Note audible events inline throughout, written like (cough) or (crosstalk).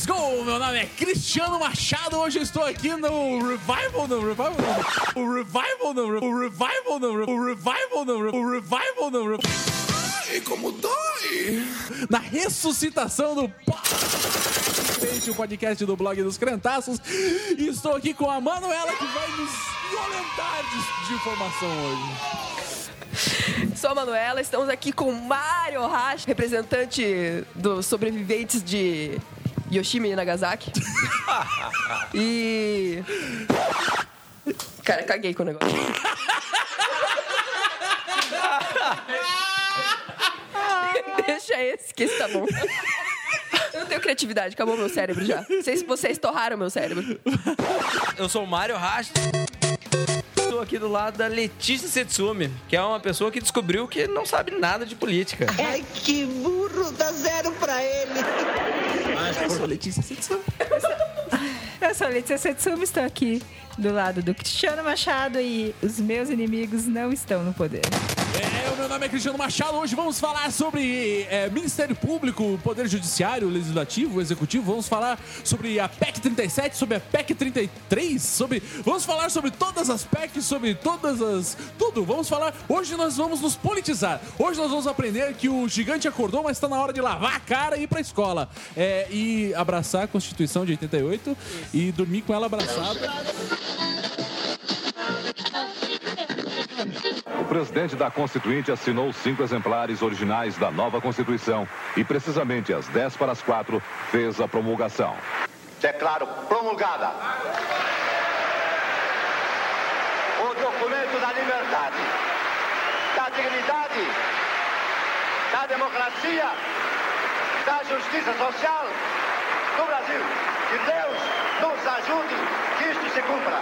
Let's go! Meu nome é Cristiano Machado. Hoje eu estou aqui no Revival, no Revival, no o Revival, no o Revival, no o Revival, no o Revival, no Ai, como dói! na ressuscitação do o podcast do blog dos Crentaços. E estou aqui com a Manuela que vai nos violentar de, de informação hoje. Sou a Manuela, estamos aqui com Mário Hash, representante dos sobreviventes de Yoshimi Nagasaki. e. Cara, caguei com o negócio. (laughs) Deixa esse, que esse tá bom. Eu não tenho criatividade, acabou meu cérebro já. Se vocês torraram meu cérebro. Eu sou o Mário Rast. Estou aqui do lado da Letícia Setsumi, que é uma pessoa que descobriu que não sabe nada de política. Ai, que burro, dá zero pra ele. Eu sou Letícia Setsumi. (laughs) Eu sou a Letícia Setsumi, estou aqui do lado do Cristiano Machado e os meus inimigos não estão no poder. É, o meu nome é Cristiano Machado. Hoje vamos falar sobre é, Ministério Público, Poder Judiciário, Legislativo, Executivo. Vamos falar sobre a PEC 37, sobre a PEC 33, sobre. Vamos falar sobre todas as PECs, sobre todas as. Tudo. Vamos falar. Hoje nós vamos nos politizar. Hoje nós vamos aprender que o gigante acordou, mas está na hora de lavar a cara e ir pra escola. É, e abraçar a Constituição de 88 e dormir com ela abraçada. O presidente da Constituinte assinou cinco exemplares originais da nova Constituição e, precisamente às 10 para as 4, fez a promulgação. Declaro promulgada o documento da liberdade, da dignidade, da democracia, da justiça social do Brasil. Que Deus nos ajude que isto se cumpra.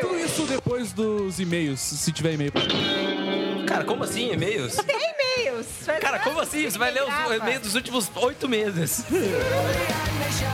Tudo isso depois dos e-mails, se tiver e-mail. Cara, como assim e-mails? Tem e-mails! Cara, como assim? Você vai ler os e-mails dos últimos oito meses. (laughs)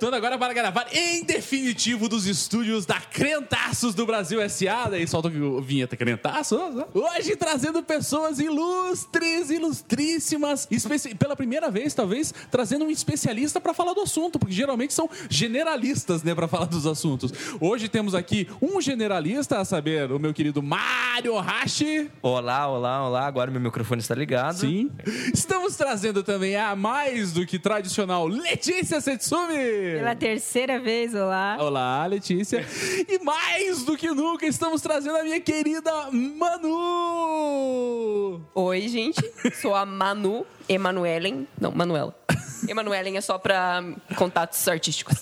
Voltando agora para gravar em definitivo dos estúdios da Crentaços do Brasil S.A. Daí solta a vinheta Crentaços. Hoje trazendo pessoas ilustres, ilustríssimas, especi- pela primeira vez, talvez, trazendo um especialista para falar do assunto, porque geralmente são generalistas, né, para falar dos assuntos. Hoje temos aqui um generalista, a saber, o meu querido Mário Hashi. Olá, olá, olá. Agora meu microfone está ligado. Sim. Estamos trazendo também a mais do que tradicional Letícia Setsumi. Pela terceira vez, olá. Olá, Letícia. E mais do que nunca, estamos trazendo a minha querida Manu. Oi, gente. Sou a Manu Emanuelen. Não, Manuela. Emanuelen é só pra contatos artísticos.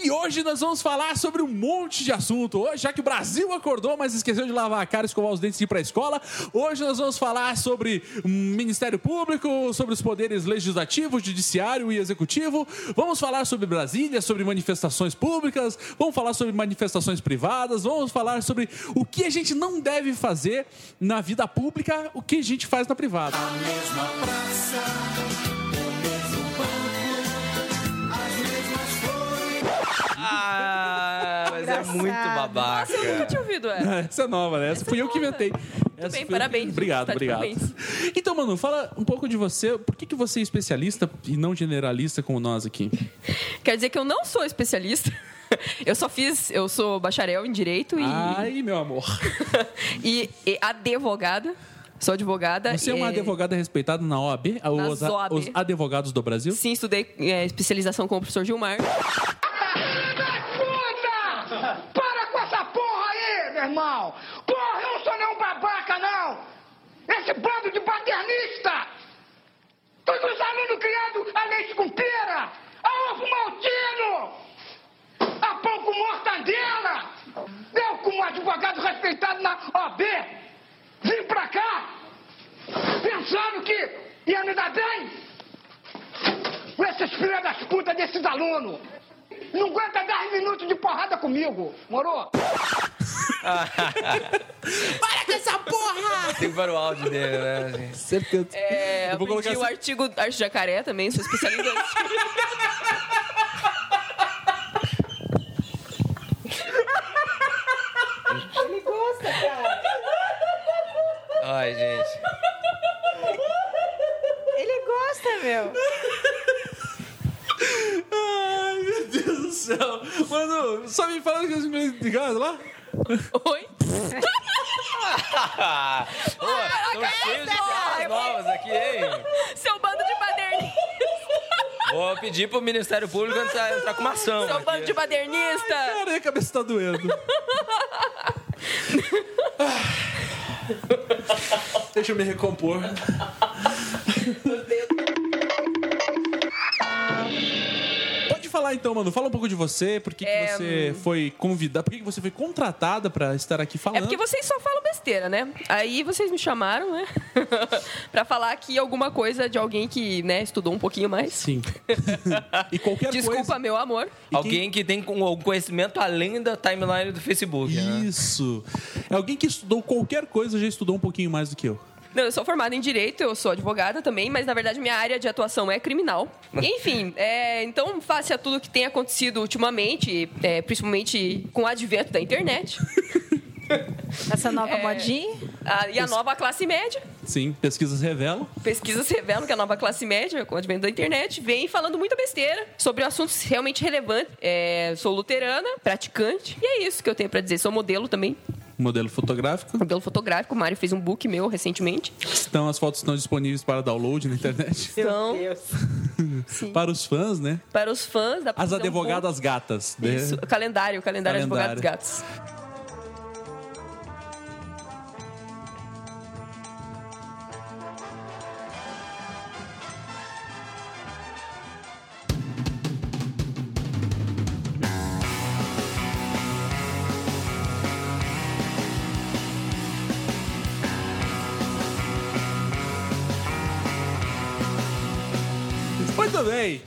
E hoje nós vamos falar sobre um monte de assunto. Hoje, já que o Brasil acordou, mas esqueceu de lavar a cara, escovar os dentes e ir pra escola, hoje nós vamos falar sobre hum, Ministério Público, sobre os poderes legislativo, judiciário e executivo. Vamos falar sobre Brasília, sobre manifestações públicas, vamos falar sobre manifestações privadas, vamos falar sobre o que a gente não deve fazer na vida pública, o que a gente faz na privada. Ah, mas é muito babaca. Nossa, eu nunca tinha ouvido essa. (laughs) Essa é nova, né? Essa fui eu que inventei. Essa bem, parabéns. Obrigado, Tá obrigado. parabéns. Então, Manu, fala um pouco de você. Por que, que você é especialista e não generalista como nós aqui? Quer dizer que eu não sou especialista. Eu só fiz, eu sou bacharel em direito e, Ai, meu amor. (laughs) e, e advogada. Sou advogada. Você é uma advogada respeitada na OAB? Os, OAB. os advogados do Brasil? Sim, estudei é, especialização com o professor Gilmar. Puta! Para com essa porra aí, meu irmão! Porra, eu não sou nenhum babaca, não! Esse bando de paternista! Todos os alunos criando a leite com pera! A ovo maltino! A pão com mortadela! Eu, como advogado respeitado na OAB, vim pra cá pensando que ia me dar bem com esses filhos das putas desses alunos! Não aguenta 10 minutos de porrada comigo, morou? (laughs) Para com essa porra! Tem para o áudio dele, né? gente? Certeza. É, Eu vou aprendi colocar o assim- artigo arte de jacaré também, sou especialista. (laughs) em arte. Ele gosta, cara. Ai, gente. Ele gosta, meu. Ai, meu Deus do céu. Mano, só me fala que eu inglês de casa lá? Oi? Pô, estão cheios de piadas novas aqui, hein? Seu bando de badernistas! Vou pedir pro Ministério Público entrar, entrar com uma ação. Seu bando de badernista! Cara, a cabeça tá doendo. (laughs) Deixa eu me recompor. (laughs) então, mano. Fala um pouco de você. Por que, que É, você foi convidada? Por que, que você foi contratada pra estar aqui É falando? porque vocês só falam besteira, né? Aí vocês me chamaram, né? (laughs) pra falar aqui alguma coisa de alguém que, né, estudou um pouquinho mais. Sim. (laughs) e qualquer Desculpa, coisa. meu amor. Alguém que tem com- algum conhecimento além da timeline do Facebook, né? Isso. É alguém que estudou qualquer coisa já estudou um pouquinho mais do que eu. Não, eu sou formada em Direito, eu sou advogada também, mas na verdade minha área de atuação é criminal. (laughs) Enfim, é, então, face a tudo que tem acontecido ultimamente, é, principalmente com o advento da internet (laughs) Essa nova É. modinha. a- e a nova classe média, Sim, pesquisas revelam. pesquisas revelam que a nova classe média, com o advento da internet, vem falando muita besteira sobre assuntos realmente relevantes. É, sou luterana, praticante, e é isso que eu tenho pra dizer. Sou modelo também, Modelo fotográfico. modelo fotográfico. O Mário fez um book meu recentemente. Então as fotos estão disponíveis para download na internet. Então, (laughs) para os fãs, né? para os fãs, pra As advogadas gatas. né? Isso, calendário, calendário, Calendário. advogados gatos.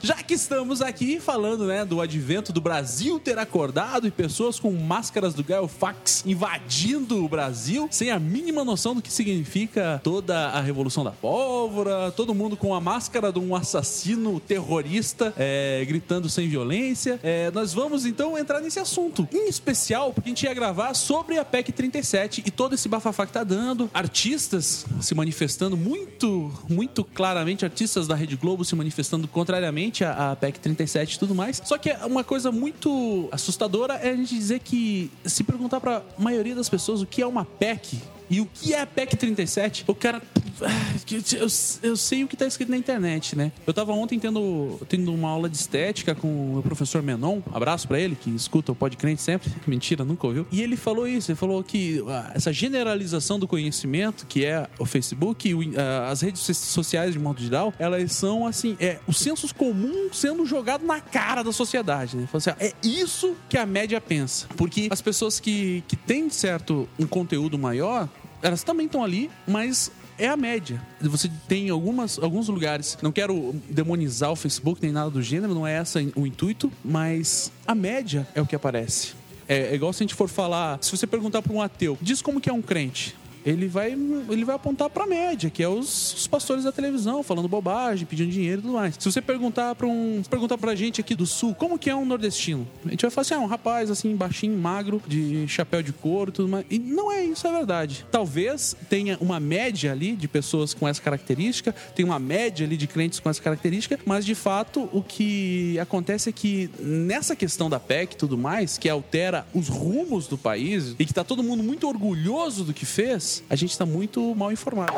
Já que estamos aqui falando, né, do advento do Brasil ter acordado e pessoas com máscaras do Gaio Fax invadindo o Brasil sem a mínima noção do que significa toda a revolução da pólvora, todo mundo com a máscara de um assassino terrorista é, gritando sem violência. É, nós vamos então entrar nesse assunto, em especial porque a gente ia gravar sobre a PEC 37 e todo esse bafafá que tá dando, artistas se manifestando muito, muito claramente, artistas da Rede Globo se manifestando contrariamente à, à PEC 37 e tudo mais. Só que uma coisa muito assustadora é a gente dizer que se perguntar pra maioria das pessoas o que é uma PEC e o que é a PEC 37, o cara. ah, Eu, eu sei o que tá escrito na internet, né? Eu tava ontem tendo, tendo uma aula de estética com o professor Menon, abraço pra ele, que escuta o Podcrente sempre. (laughs) Mentira, nunca ouviu. E ele falou isso, ele falou que ah, essa generalização do conhecimento, que é o Facebook ah, as redes so- sociais de modo geral, elas são assim, é o senso comum sendo jogado na cara da sociedade, né? Assim, é isso que a média pensa. Porque as pessoas que, que têm certo um conteúdo maior, elas também estão ali, mas é a média. Você tem algumas, alguns lugares. Não quero demonizar o Facebook nem nada do gênero, não é esse o intuito, mas a média é o que aparece. É, é igual se a gente for falar. Se você perguntar para um ateu, diz como que é um crente. Ele vai, ele vai apontar pra média, que é os, os pastores da televisão, falando bobagem, pedindo dinheiro e tudo mais. Se você perguntar pra um. perguntar pra gente aqui do sul, como que é um nordestino? A gente vai falar assim: ah, um rapaz assim, baixinho, magro, de chapéu de couro tudo mais. E não é isso, é verdade. Talvez tenha uma média ali de pessoas com essa característica, tem uma média ali de crentes com essa característica, mas de fato o que acontece é que nessa questão da PEC e tudo mais, que altera os rumos do país e que tá todo mundo muito orgulhoso do que fez, a gente tá muito mal informado.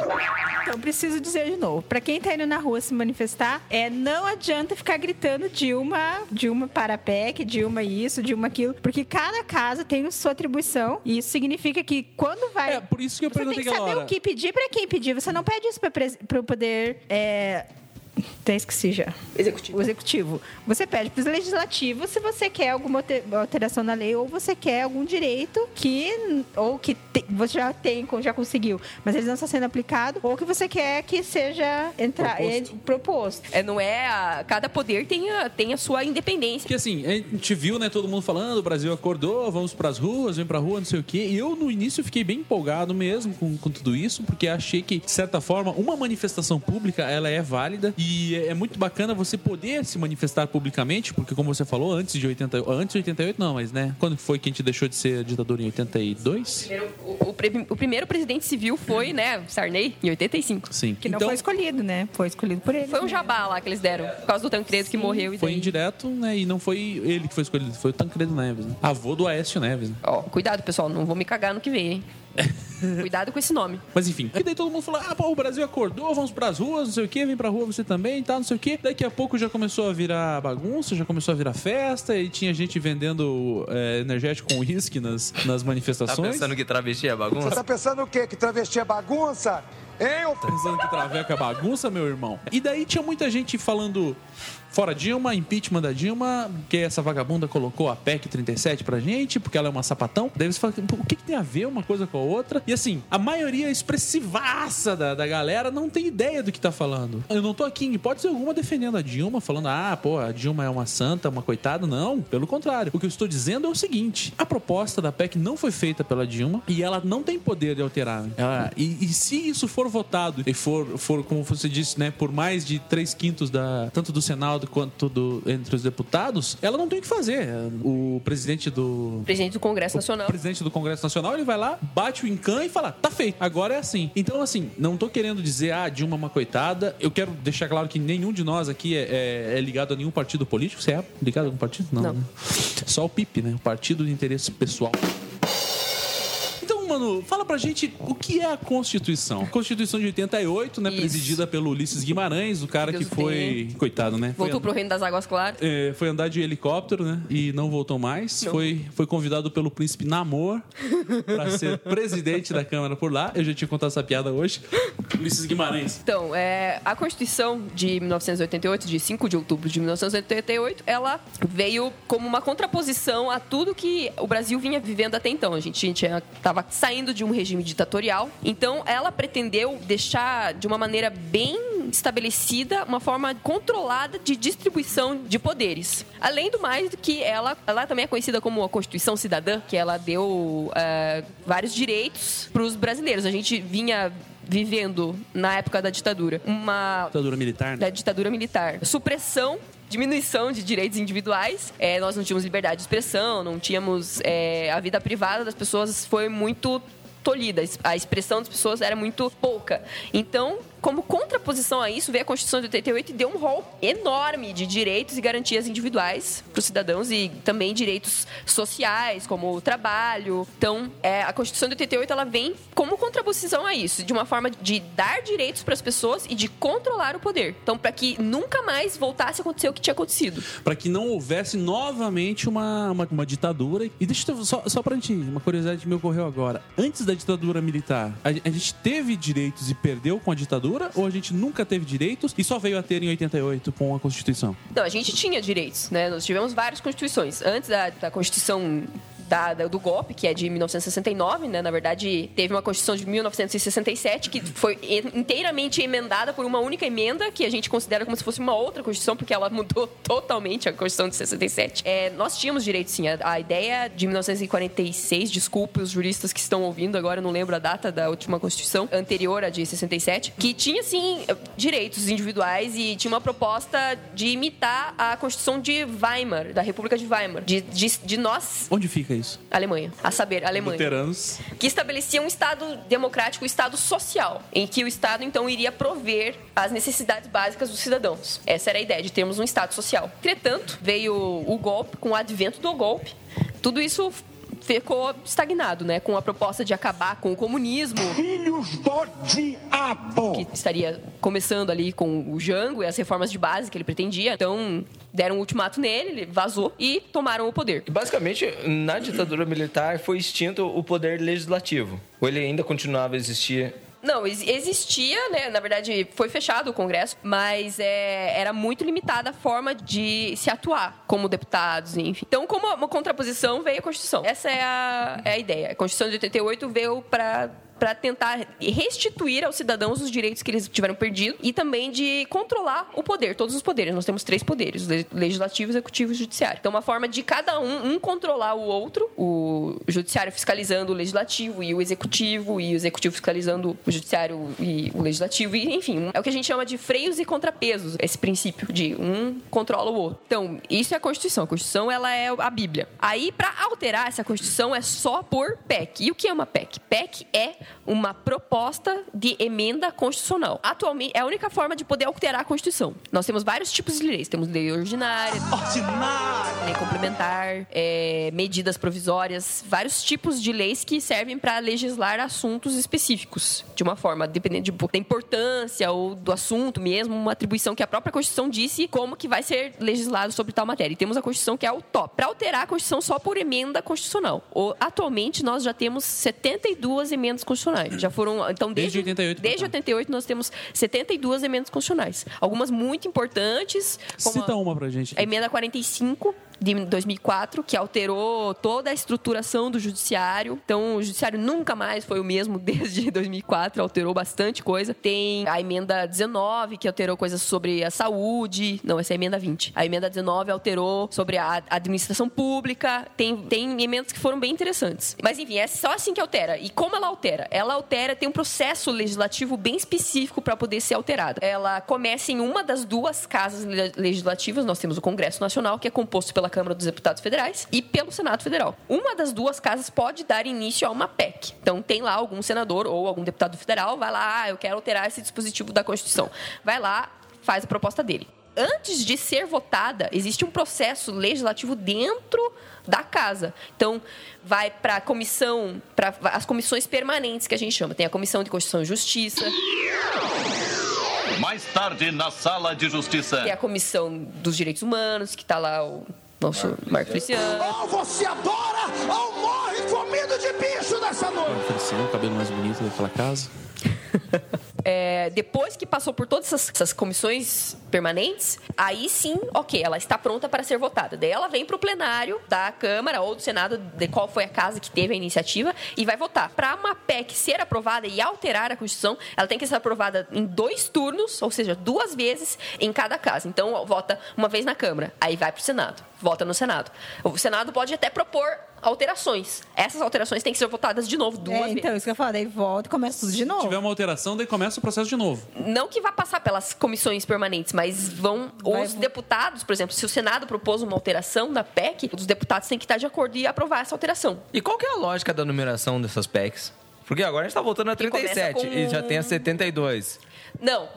Então, preciso dizer de novo: pra quem tá indo na rua se manifestar, é, não adianta ficar gritando Dilma, Dilma para a PEC, Dilma isso, Dilma aquilo, porque cada casa tem sua atribuição e isso significa que quando vai. É, por isso que eu você tem perguntei que saber aquela hora. o que pedir pra quem pedir. Você não pede isso pra pres- pro poder. É... Até esqueci já. Executivo. O executivo. Você pede para o legislativo se você quer alguma alter- alteração na lei ou você quer algum direito que ou que te- você já tem, já conseguiu, mas eles não estão sendo aplicados ou que você quer que seja entrar Proposto. é, proposto. É, não é a- cada poder tem a, tem a sua independência. Porque assim, a gente viu, né, todo mundo falando, o Brasil acordou, vamos pras ruas, vem pra rua, não sei o quê. E eu, no início, fiquei bem empolgado mesmo com, com tudo isso, porque achei que, de certa forma, uma manifestação pública, ela é válida e é, é muito bacana você poder se manifestar publicamente, porque como você falou, antes de 80, antes de 88 não, mas né, quando foi que a gente deixou de ser ditador em 82? Primeiro, O, o pre- o primeiro presidente civil foi, né, Sarney, em 85. Sim. Que não então, foi escolhido, né? Foi escolhido por eles. Foi um jabá lá que eles deram, por causa do Tancredo que morreu e foi daí... indireto, né, e não foi ele que foi escolhido, foi o Tancredo Neves, né? avô do Aécio Neves, né? Ó, cuidado, pessoal, não vou me cagar no que vem, hein? (laughs) cuidado com esse nome. Mas enfim, e daí todo mundo falou: ah, pô, o Brasil acordou, vamos pras ruas, não sei o quê, vem pra rua você também, tá, não sei o quê. Daqui a pouco já começou a virar bagunça, já começou a virar festa, e tinha gente vendendo é, energético com uísque nas, nas Tá manifestações. pensando que travesti é Você bagunça? tá pensando o quê? Que travesti é bagunça? Ô Tá Pensando que traveco é bagunça, meu irmão. E daí tinha muita gente falando fora Dilma, impeachment da Dilma, que essa vagabunda colocou a PEC 37 pra gente, porque ela é uma sapatão. Daí você fala, "Pô, o que, que tem a ver uma coisa com a outra? E assim, a maioria expressivaça da, da galera não tem ideia do que tá falando. Eu não tô aqui em hipótese alguma defendendo a Dilma, falando, ah, pô, a Dilma é uma santa, uma coitada. Não, pelo contrário. O que eu estou dizendo é o seguinte: a proposta da PEC não foi feita pela Dilma e ela não tem poder de alterar. Ela- e, e se isso for votado e for, for, como você disse, né, por mais de três quintos da, tanto do Senado quanto do, entre os deputados, ela não tem o que fazer. O presidente do, Presidente do Congresso o Nacional. presidente do Congresso Nacional, ele vai lá, bate o encan e fala, tá feito, agora é assim. Então, assim, não tô querendo dizer, ah, Dilma é uma coitada. Eu quero deixar claro que nenhum de nós aqui é, é- é ligado a nenhum partido político. Você é ligado a algum partido? Não, Não. né? Só o PIP, né? O Partido de Interesse Pessoal. Mano, fala pra gente o que é a Constituição. Constituição de 88, né? Isso. Presidida pelo Ulisses Guimarães, o cara Deus que foi. Coitado, né? Foi Voltou pro Reino das Águas Claras. é, foi andar de helicóptero, né? E não voltou mais. Foi, foi convidado pelo príncipe Namor pra ser (laughs) presidente da Câmara por lá. Eu já tinha contado essa piada hoje. Ulisses Guimarães. Então, é, a Constituição de 1988, de 5 de outubro de 1988, ela veio como uma contraposição a tudo que o Brasil vinha vivendo até então. A gente estava saindo de um regime ditatorial, então ela pretendeu deixar de uma maneira bem estabelecida uma forma controlada de distribuição de poderes. Além do mais do que ela, ela também é conhecida como a Constituição Cidadã, que ela deu é, vários direitos para os brasileiros. A gente vinha vivendo na época da ditadura uma Ditadura militar, né? da ditadura militar supressão diminuição de direitos individuais. É, nós não tínhamos liberdade de expressão não tínhamos é, a vida privada das pessoas foi muito tolhida. A expressão das pessoas era muito pouca. Então como contraposição a isso, veio a Constituição de 88 e deu um rol enorme de direitos e garantias individuais para os cidadãos e também direitos sociais, como o trabalho. Então, é, a Constituição de 88 ela vem como contraposição a isso, de uma forma de dar direitos para as pessoas e de controlar o poder. Então, para que nunca mais voltasse a acontecer o que tinha acontecido. Pra que não houvesse novamente uma, uma, uma ditadura. E deixa eu só, só pra gente, uma curiosidade que me ocorreu agora. Antes da ditadura militar, a, a gente teve direitos e perdeu com a ditadura? Ou a gente nunca teve direitos e só veio a ter em 88 com a Constituição? Então, a gente tinha direitos, né? Nós tivemos várias constituições. Antes da, da Constituição da, do golpe, que é de 1969, né? Na verdade, teve uma Constituição de 1967 que foi in- inteiramente emendada por uma única emenda que a gente considera como se fosse uma outra Constituição, porque ela mudou (laughs) totalmente a Constituição de 67. É, nós tínhamos direitos, sim. A, a ideia de 1946, desculpe os juristas que estão ouvindo agora, não lembro a data da última Constituição, anterior à de 67, que tinha, sim, direitos individuais e tinha uma proposta de imitar a Constituição de Weimar, da República de Weimar, de, de, de nós, Onde fica isso? Alemanha, a saber, Alemanha Luteranos. que estabelecia um Estado democrático, um Estado social, em que o Estado, então, iria prover as necessidades básicas dos cidadãos. Essa era a ideia, de termos um Estado social. Entretanto, veio o golpe, com o advento do golpe, tudo isso ficou estagnado, né? Com a proposta de acabar com o comunismo. Filhos do diabo! Que estaria começando ali com o Jango e as reformas de base que ele pretendia. Então, deram um ultimato nele, ele vazou e tomaram o poder. E basicamente, na ditadura militar foi extinto o poder legislativo. Ou ele ainda continuava a existir? Não, ex- existia, né? Na verdade, foi fechado o Congresso, mas é, era muito limitada a forma de se atuar como deputados, enfim. Então, como uma contraposição, veio a Constituição. Essa é a, é a ideia. A Constituição de 88 veio para para tentar restituir aos cidadãos os direitos que eles tiveram perdido e também de controlar o poder, todos os poderes. Nós temos três poderes: le- legislativo, executivo e judiciário. Então, uma forma de cada um, um controlar o outro, o judiciário fiscalizando o legislativo e o executivo, e o executivo fiscalizando o judiciário e o legislativo, e enfim, é o que a gente chama de freios e contrapesos, esse princípio de um controla o outro. Então, isso é a Constituição. A Constituição, ela é a Bíblia. Aí, para alterar essa Constituição, é só por PEC. E o que é uma PEC? PEC é uma proposta de emenda constitucional. Atualmente, é a única forma de poder alterar a Constituição. Nós temos vários tipos de leis. Temos lei ordinária, lei complementar, é, medidas provisórias, vários tipos de leis que servem para legislar assuntos específicos, de uma forma, dependendo de- da importância ou do assunto mesmo, uma atribuição que a própria Constituição disse como que vai ser legislado sobre tal matéria. E temos a Constituição que é o top. Para alterar a Constituição só por emenda constitucional. O- atualmente nós já temos 72 emendas constitucionais. Já foram, então Desde 88 pra Desde cá. 88 nós temos 72 emendas constitucionais. Algumas muito importantes, Cita a- uma pra gente. a emenda 45 de 2004, que alterou toda a estruturação do judiciário. Então, o judiciário nunca mais foi o mesmo (laughs) desde 2004, alterou bastante coisa. Tem a emenda 19, que alterou coisas sobre a saúde. Não, essa é a emenda 20. A emenda 19 alterou sobre a administração pública. Tem, tem emendas que foram bem interessantes. Mas, enfim, é só assim que altera. E como ela altera? Ela altera, tem um processo legislativo bem específico para poder ser alterada. Ela começa em uma das duas casas le- legislativas. Nós temos o Congresso Nacional, que é composto pela Câmara dos Deputados Federais, e pelo Senado Federal. Uma das duas casas pode dar início a uma PEC. Então, tem lá algum senador ou algum deputado federal, vai lá, ah, eu quero alterar esse dispositivo da Constituição. Vai lá, faz a proposta dele. Antes de ser votada, existe um processo legislativo dentro da casa. Então, vai para a comissão, para as comissões permanentes que a gente chama. Tem a Comissão de Constituição e Justiça, Mais tarde, na sala de justiça. tem a Comissão dos Direitos Humanos, que está lá o nosso Marco Feliciano. Oh, você adora ou morre comido de bicho nessa noite! Oferecendo o cabelo mais bonito daquela casa. (laughs) É, depois que passou por todas essas, essas comissões permanentes, aí sim, ok, ela está pronta para ser votada. Daí ela vem para o plenário da Câmara ou do Senado, de qual foi a casa que teve a iniciativa, e vai votar. Para uma PEC ser aprovada e alterar a Constituição, ela tem que ser aprovada em dois turnos, ou seja, duas vezes em cada casa. Então, vota uma vez na Câmara, aí vai para o Senado, vota no Senado. O Senado pode até propor alterações. Essas alterações têm que ser votadas de novo duas É, vezes. então, isso que eu falo, daí volta e começa tudo de Se novo. tiver uma alteração, daí começa o processo de novo. não que vá passar pelas comissões permanentes, mas vão Vai- os deputados, por exemplo, se o Senado propôs uma alteração na PEC, os deputados têm que estar de acordo e aprovar essa alteração. E qual que é a lógica da numeração dessas PECs? Porque agora a gente tá voltando a Que começa 37 com e já tem a 72. Não.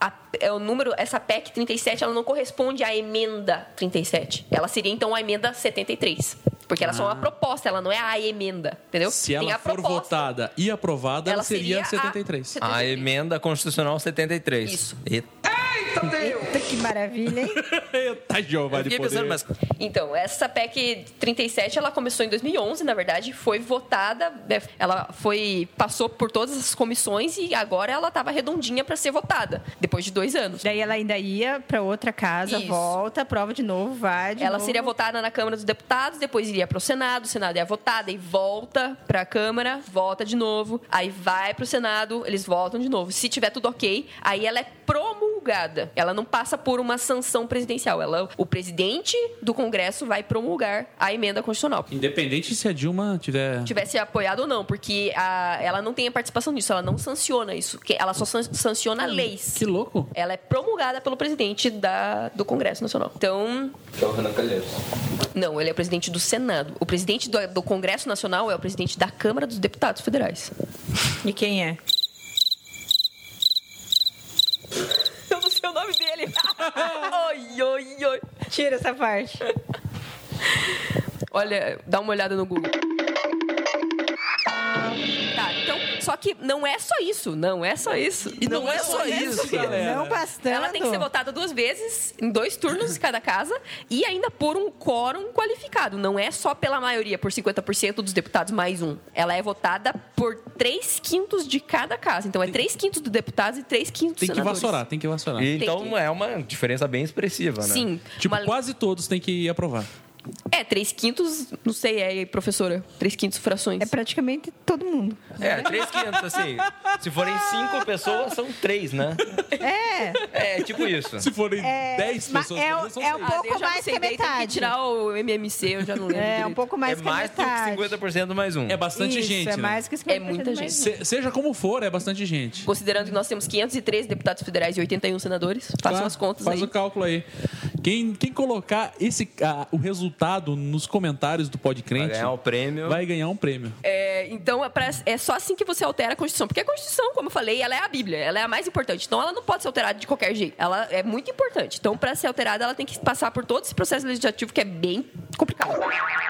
A, é o número, essa PEC 37, ela não corresponde à emenda 37. Ela seria então a emenda 73. Porque ela é só uma proposta, ela não é a emenda, entendeu? Ah. Se Tem ela a for proposta. votada e aprovada, ela, seria, seria a 73. A emenda constitucional 73. Isso. Eita. Eita, que maravilha, hein? Eita, Jeová de poder. pensando, mas Então, essa PEC 37, ela começou em 2011, na verdade, foi votada, né, ela foi passou por todas as comissões e agora ela estava redondinha para ser votada, depois de dois anos. Daí ela ainda ia pra outra casa, Isso. volta, prova de novo, vai de Ela novo. seria votada na Câmara dos Deputados, depois iria para o Senado, o Senado ia votar, daí volta para a Câmara, volta de novo, aí vai para o Senado, eles voltam de novo. Se tiver tudo ok, aí ela é promulgada. Ela não passa por uma sanção presidencial. Ela, o presidente do Congresso vai promulgar a emenda constitucional. Independente se a Dilma tiver. tivesse apoiado ou não, porque a- ela não tem a participação nisso, ela não sanciona isso, ela só san- sanciona leis. Que louco. Ela é promulgada pelo presidente da, do Congresso Nacional. Então, que é o Renan Calheiros. não, ele é o presidente do Senado. O presidente do, do Congresso Nacional é o presidente da Câmara dos Deputados Federais. E quem é? Eu não sei o nome dele. Oi, oi, oi. Tira essa parte. Olha, dá uma olhada no Google. Então, só que não é só isso, não é só isso. E não é só isso, galera. Não bastando. Ela tem que ser votada duas vezes, em dois turnos em cada casa, e ainda por um quórum qualificado. Não é só pela maioria, por 50% dos deputados mais um. Ela é votada por três quintos de cada casa. Então é três quintos dos deputados e três quintos Tem que senadores. vassourar, tem que vassourar. E, então que- é uma diferença bem expressiva, né? Sim. Tipo, uma- quase todos têm que aprovar. É, três quintos, não sei, é, professora. Três quintos frações. É praticamente todo mundo. É, 3,500, assim. Se forem cinco pessoas, são três, né? É. É, tipo isso. Se forem É, 10 mas pessoas, é são é seis. pouco não mais sei que a tem metade. que tirar o MMC, eu já não lembro É, direito. um pouco mais é que a mais do que metade. 50% mais um. É bastante Isso, gente, é né? mais que os É muita gente. Se- seja como for, é bastante gente. Considerando que nós temos 513 deputados federais e 81 senadores, façam Tá? as contas Faz aí. o cálculo aí. Quem, quem colocar esse, ah, o resultado nos comentários do Vai Podcrente ganhar o prêmio. vai ganhar um prêmio. É, então, é, pra- é só assim que você altera a Constituição. Porque a Constituição, como eu falei, ela é a Bíblia. Ela é a mais importante. Então, ela não pode ser alterada de qualquer jeito. Ela é muito importante. Então, para ser alterada, ela tem que passar por todo esse processo legislativo que é bem complicado.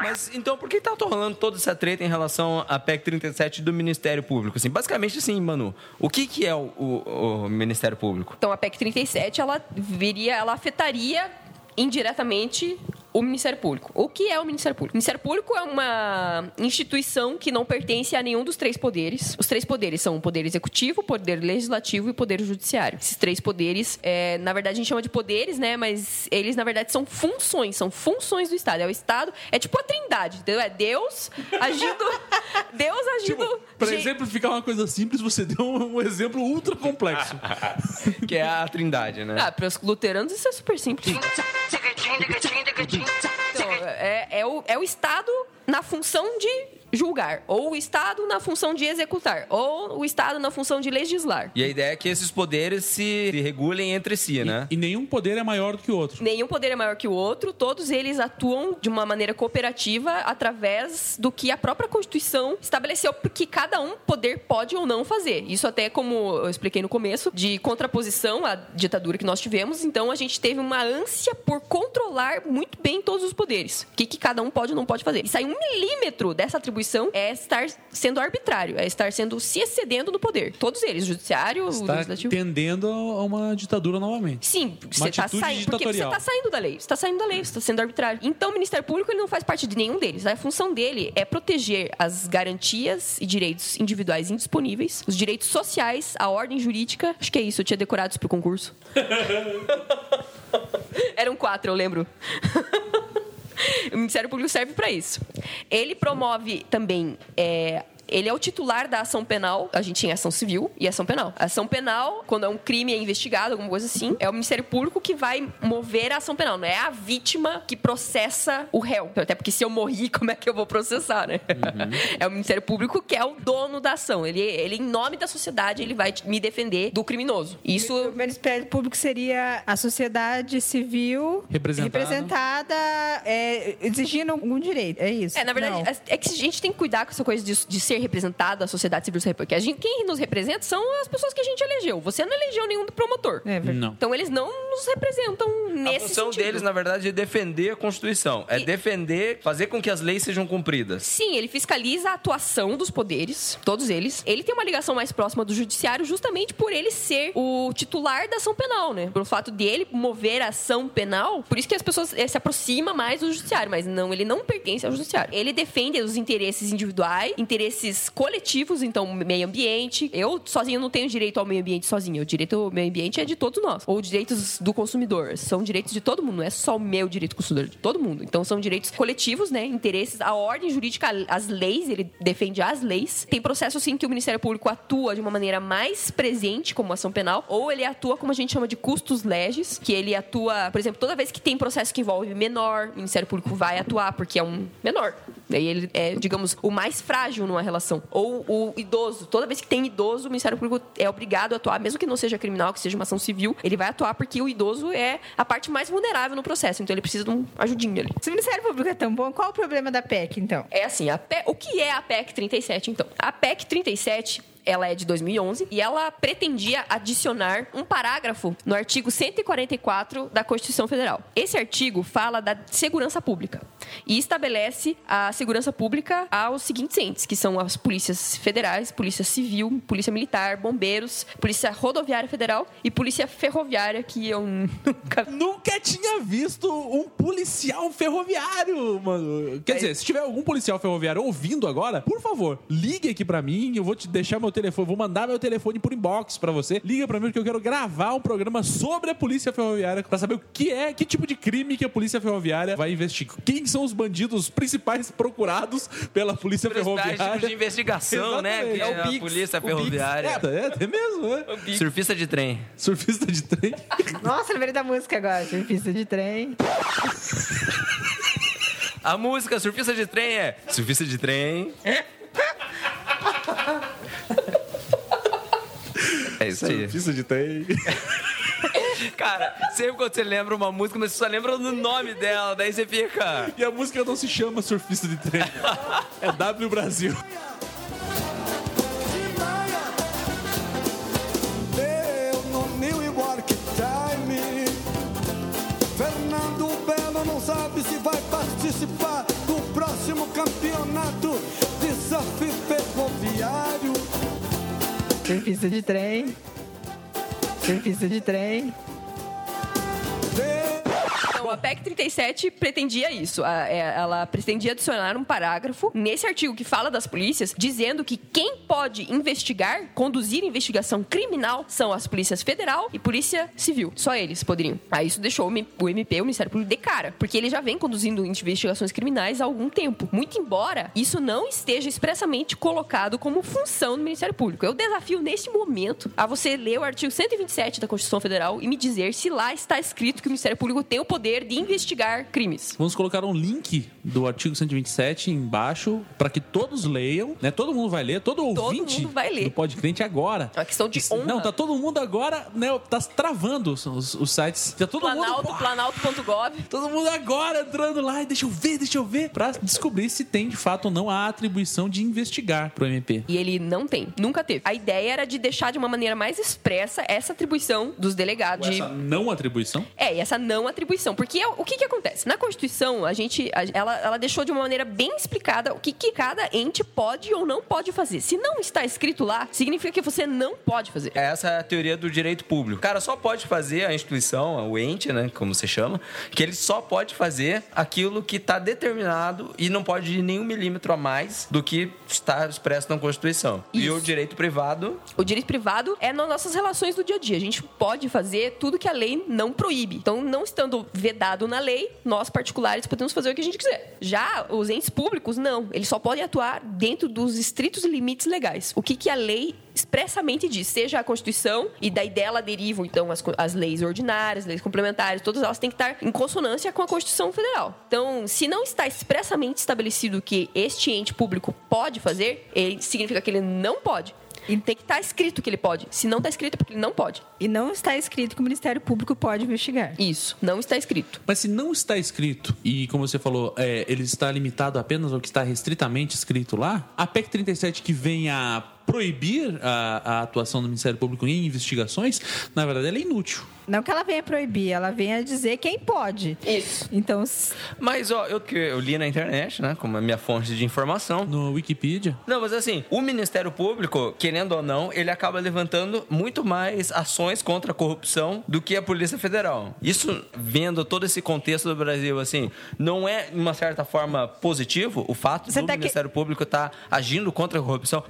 Mas então por que tá rolando toda essa treta em relação à PEC 37 do Ministério Público? Assim, basicamente assim, Manu, o que, que é o, o- o Ministério Público? Então, a PEC 37, ela viria, ela afetaria indiretamente o Ministério Público. O que é o Ministério Público? O Ministério Público é uma instituição que não pertence a nenhum dos três poderes. Os três poderes são o poder executivo, o poder legislativo e o poder judiciário. Esses três poderes, é, na verdade, a gente chama de poderes, né? Mas eles, na verdade, são funções, são funções do Estado. É o Estado, é tipo a trindade, entendeu? É Deus agindo. (laughs) Deus agindo. Para de- exemplificar uma coisa simples, você deu um, um exemplo ultra complexo. (laughs) que é a Trindade, né? Ah, para os luteranos isso é super simples. É, é o, é o Estado na função de julgar, ou o Estado na função de executar, ou o Estado na função de legislar. E a ideia é que esses poderes se, regulem entre si, né? E nenhum poder é maior do que o outro. Nenhum poder é maior que o outro, todos eles atuam de uma maneira cooperativa através do que a própria Constituição estabeleceu que cada um poder pode ou não fazer. Isso até como eu expliquei no começo, de contraposição à ditadura que nós tivemos, então a gente teve uma ânsia por controlar muito bem todos os poderes. O que, que cada um pode ou não pode fazer. E sair um milímetro dessa atribuição é estar sendo arbitrário, é estar sendo se excedendo no poder. Todos eles, o judiciário, o Está legislativo. tendendo a uma ditadura novamente. Sim, você está saindo. Porque você está saindo da lei. Você está saindo da lei, você está sendo arbitrário. Então, o Ministério Público ele não faz parte de nenhum deles. A função dele é proteger as garantias e direitos individuais indisponíveis, os direitos sociais, a ordem jurídica. Acho que é isso, eu tinha decorado isso pro concurso. (laughs) Eram quatro, eu lembro. (laughs) (laughs) O Ministério Público serve para isso. Ele promove também. é, ele é o titular da ação penal. A gente tem ação civil e ação penal. A ação penal, quando é um crime é investigado, alguma coisa assim, é o Ministério Público que vai mover a ação penal. Não é a vítima que processa o réu. Até porque se eu morri, (laughs) como é que eu vou processar, né? (laughs) É o Ministério Público que é o dono da ação. Ele, ele em nome da sociedade, ele vai me defender do criminoso. Isso O Ministério Público seria a sociedade civil Representada. representada, é, exigindo algum direito. É isso. É, na verdade, Não. é- é que a gente tem que cuidar com essa coisa de, de ser ser representado a sociedade civil, porque a gente, quem nos representa são as pessoas que a gente elegeu. Você não elegeu nenhum promotor. É verdade. Não. Então eles não nos representam A nesse função sentido. deles, na verdade, é defender a Constituição. É defender, fazer com que as leis sejam cumpridas. Sim, ele fiscaliza a atuação dos poderes, todos eles. Ele tem uma ligação mais próxima do judiciário justamente por ele ser o titular da ação penal, né? Pelo fato de ele mover a ação penal, por isso que as pessoas eh, se aproximam mais do judiciário, mas não, ele não pertence ao judiciário. Ele defende os interesses individuais, interesses coletivos, então meio ambiente. Eu sozinho não tenho direito ao meio ambiente sozinho. O direito ao meio ambiente é de todos nós. Ou direitos do consumidor. São direitos de todo mundo, não é só o meu direito consumidor, de todo mundo. Então são direitos coletivos, né? Interesses, a ordem jurídica, as leis, ele defende as leis. Tem processo sim que o Ministério Público atua de uma maneira mais presente como ação penal, ou ele atua como a gente chama de custos legis, que ele atua, por exemplo, toda vez que tem processo que envolve menor, o Ministério Público vai atuar porque é um menor. Daí ele é, digamos, o mais frágil numa relação. Ou o idoso. Toda vez que tem idoso, o Ministério Público é obrigado a atuar, mesmo que não seja criminal, que seja uma ação civil, ele vai atuar porque o idoso é a parte mais vulnerável no processo. Então ele precisa de um ajudinho ali. Se o Ministério Público é tão bom, qual o problema da PEC, então? É assim, a PEC, o que é a PEC 37, então? A PEC 37 ela é de 2011 e ela pretendia adicionar um parágrafo no artigo 144 da Constituição Federal. Esse artigo fala da segurança pública e estabelece a segurança pública aos seguintes entes, que são as polícias federais, polícia civil, polícia militar, bombeiros, polícia rodoviária federal e polícia ferroviária, que eu (laughs) nunca Nunca tinha visto um policial ferroviário, mano. Quer dizer, se tiver algum policial ferroviário ouvindo agora, por favor, ligue aqui pra mim. Eu vou te deixar meu telefone, vou mandar meu telefone por inbox pra você. Liga pra mim porque eu quero gravar um programa sobre a polícia ferroviária pra saber o que é, que tipo de crime que a polícia ferroviária vai investigar. Quem são os bandidos principais procurados pela polícia ferroviária? tipos de investigação, né? Que Exatamente. é a polícia ferroviária. É, é mesmo, né? Surfista de trem. Surfista de trem. (laughs) Nossa, lembrei da música agora. Surfista de trem. A música Surfista de trem é Surfista de trem. (laughs) É isso aí. Surfista de trem. (laughs) Cara, sempre quando você lembra uma música, mas você só lembra do nome dela, daí você fica. E a música não se chama Surfista de Trem. É W Brasil. Eu no New York Time. Fernando Belo não sabe se vai participar do próximo campeonato Surfista de trem. Surfista de trem. A PEC 37 pretendia isso. É, Ela pretendia adicionar um parágrafo nesse artigo que fala das polícias, dizendo que quem pode investigar, conduzir investigação criminal, são as polícias federal e polícia civil. Só eles poderiam. Aí isso deixou o MP, o Ministério Público, de cara, porque ele já vem conduzindo investigações criminais há algum tempo. Muito embora isso não esteja expressamente colocado como função do Ministério Público. Eu desafio neste momento a você ler o artigo 127 da Constituição Federal e me dizer se lá está escrito que o Ministério Público tem o poder de investigar crimes. Vamos colocar um link do artigo 127 embaixo para que todos leiam, né? Todo mundo vai ler, todo ouvinte mundo vai ler. do Podcrente agora. É uma questão de honra. Não, tá todo mundo agora, né? Tá travando os, os- sites. Tá todo Planalto, mundo. planalto.gov. Todo mundo agora entrando lá e deixa eu ver, deixa eu ver, pra descobrir se tem de fato ou não a atribuição de investigar pro MP. E ele não tem, nunca teve. A ideia era de deixar de uma maneira mais expressa essa atribuição dos delegados. de- Essa não atribuição? É, e essa não atribuição. Porque é o que que acontece? Na Constituição, a gente, ela, ela deixou de uma maneira bem explicada o que, que cada ente pode ou não pode fazer. Se não está escrito lá, significa que você não pode fazer. Essa é a teoria do direito público. O cara só pode fazer a instituição, o ente, né, como você chama, que ele só pode fazer aquilo que está determinado e não pode ir nem um milímetro a mais do que está expresso na Constituição. E Isso. o direito privado O direito privado é nas nossas relações do dia a dia. A gente pode fazer tudo que a lei não proíbe. Então, não estando vedado na lei, nós particulares podemos fazer o que a gente quiser. Já os entes públicos, não. Eles só podem atuar dentro dos estritos limites legais. O que, que a lei expressamente diz, seja a Constituição, e daí dela derivam, então, as, as leis ordinárias, leis complementares, todas elas têm que estar em consonância com a Constituição Federal. Então, se não está expressamente estabelecido que este ente público pode fazer, ele, significa que ele não pode. E tem que estar escrito que ele pode. Se não está escrito, é porque ele não pode. E não está escrito que o Ministério Público pode investigar. Isso, não está escrito. Mas se não está escrito, e como você falou, é, ele está limitado apenas ao que está restritamente escrito lá, a PEC 37 que vem a proibir a, a atuação do Ministério Público em investigações, na verdade, ela é inútil. Não que ela venha proibir, ela venha dizer quem pode. Isso. Então, Mas, ó, eu, que eu li na internet, né? Como a minha fonte de informação. No Wikipedia. Não, mas assim, o Ministério Público, querendo ou não, ele acaba levantando muito mais ações contra a corrupção do que a Polícia Federal. Isso, vendo todo esse contexto do Brasil, assim, não é, de uma certa forma, positivo o fato Você do tá que- Ministério Público estar agindo contra a corrupção?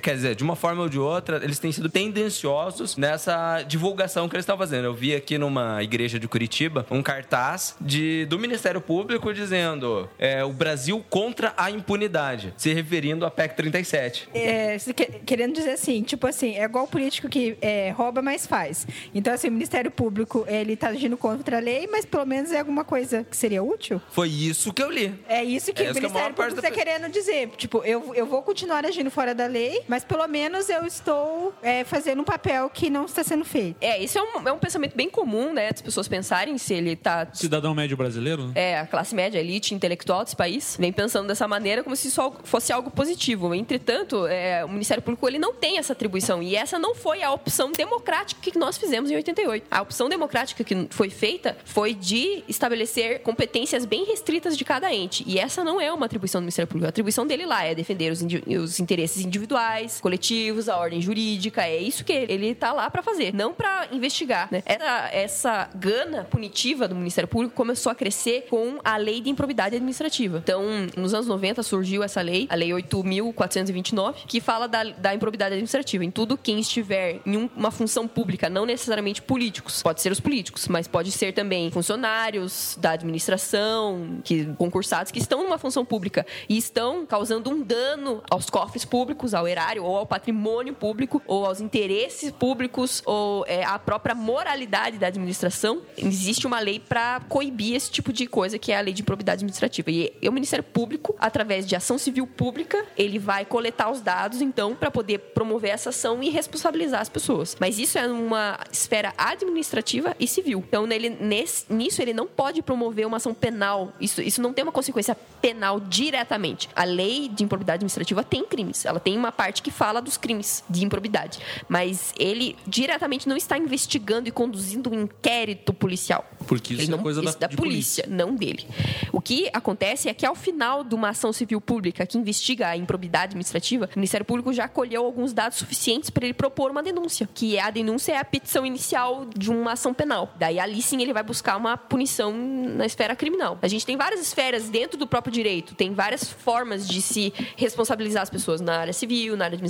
Quer dizer, de uma forma ou de outra, eles têm sido tendenciosos nessa divulgação que eles estão fazendo. Eu vi aqui numa igreja de Curitiba um cartaz de, do Ministério Público dizendo é, o Brasil contra a impunidade, se referindo à PEC 37. é, que- querendo dizer assim, tipo assim, é igual o político que é, rouba, mas faz. Então, assim, o Ministério Público, ele tá agindo contra a lei, mas pelo menos é alguma coisa que seria útil? Foi isso que eu li. É isso que É o que Ministério parte Público da está pe- querendo dizer. Tipo, eu, eu vou continuar agindo fora da lei, mas pelo menos eu estou é, fazendo um papel que não está sendo feito. É, isso é um, é um pensamento bem comum, né? Das pessoas pensarem se ele tá. Cidadão médio brasileiro, né? É, a classe média, a elite intelectual desse país, vem pensando dessa maneira como se isso fosse algo positivo. Entretanto, é, o Ministério Público ele não tem essa atribuição. E essa não foi a opção democrática que nós fizemos em 88. A opção democrática que foi feita foi de estabelecer competências bem restritas de cada ente. E essa não é uma atribuição do Ministério Público. A atribuição dele lá é defender os, indi- os interesses individuais, coletivos, a ordem jurídica. É isso que ele está lá para fazer, não para investigar. Né? Essa, essa gana punitiva do Ministério Público começou a crescer com a lei de improbidade administrativa. Então, nos anos 90 surgiu essa lei, a lei 8.429, que fala da, da improbidade administrativa. Em tudo quem estiver em um- uma função pública, não necessariamente políticos, pode ser os políticos, mas pode ser também funcionários da administração, que concursados que estão numa função pública e estão causando um dano aos cofres públicos, ao erário ou ao patrimônio público ou aos interesses públicos ou é, à própria moralidade da administração. Existe uma lei para coibir esse tipo de coisa, que é a lei de improbidade administrativa. E, o Ministério Público, através de ação civil pública, ele vai coletar os dados, então, para poder promover essa ação e responsabilizar as pessoas. Mas isso é numa esfera administrativa e civil. Então, nele, nesse, nisso, ele não pode promover uma ação penal. Isso, isso não tem uma consequência penal diretamente. A lei de improbidade administrativa tem crimes. Ela tem uma parte que fala dos crimes de improbidade. Mas ele diretamente não está investigando e conduzindo um inquérito policial. Porque isso Ele é não- coisa da, isso da de polícia, não dele. O que acontece é que ao final de uma ação civil pública que investiga a improbidade administrativa, o Ministério Público já colheu alguns dados suficientes para ele propor uma denúncia, que é a denúncia é a petição inicial de uma ação penal. Daí ali sim ele vai buscar uma punição na esfera criminal. A gente tem várias esferas dentro do próprio direito, tem várias formas de se responsabilizar as pessoas na área civil, na área administrativa,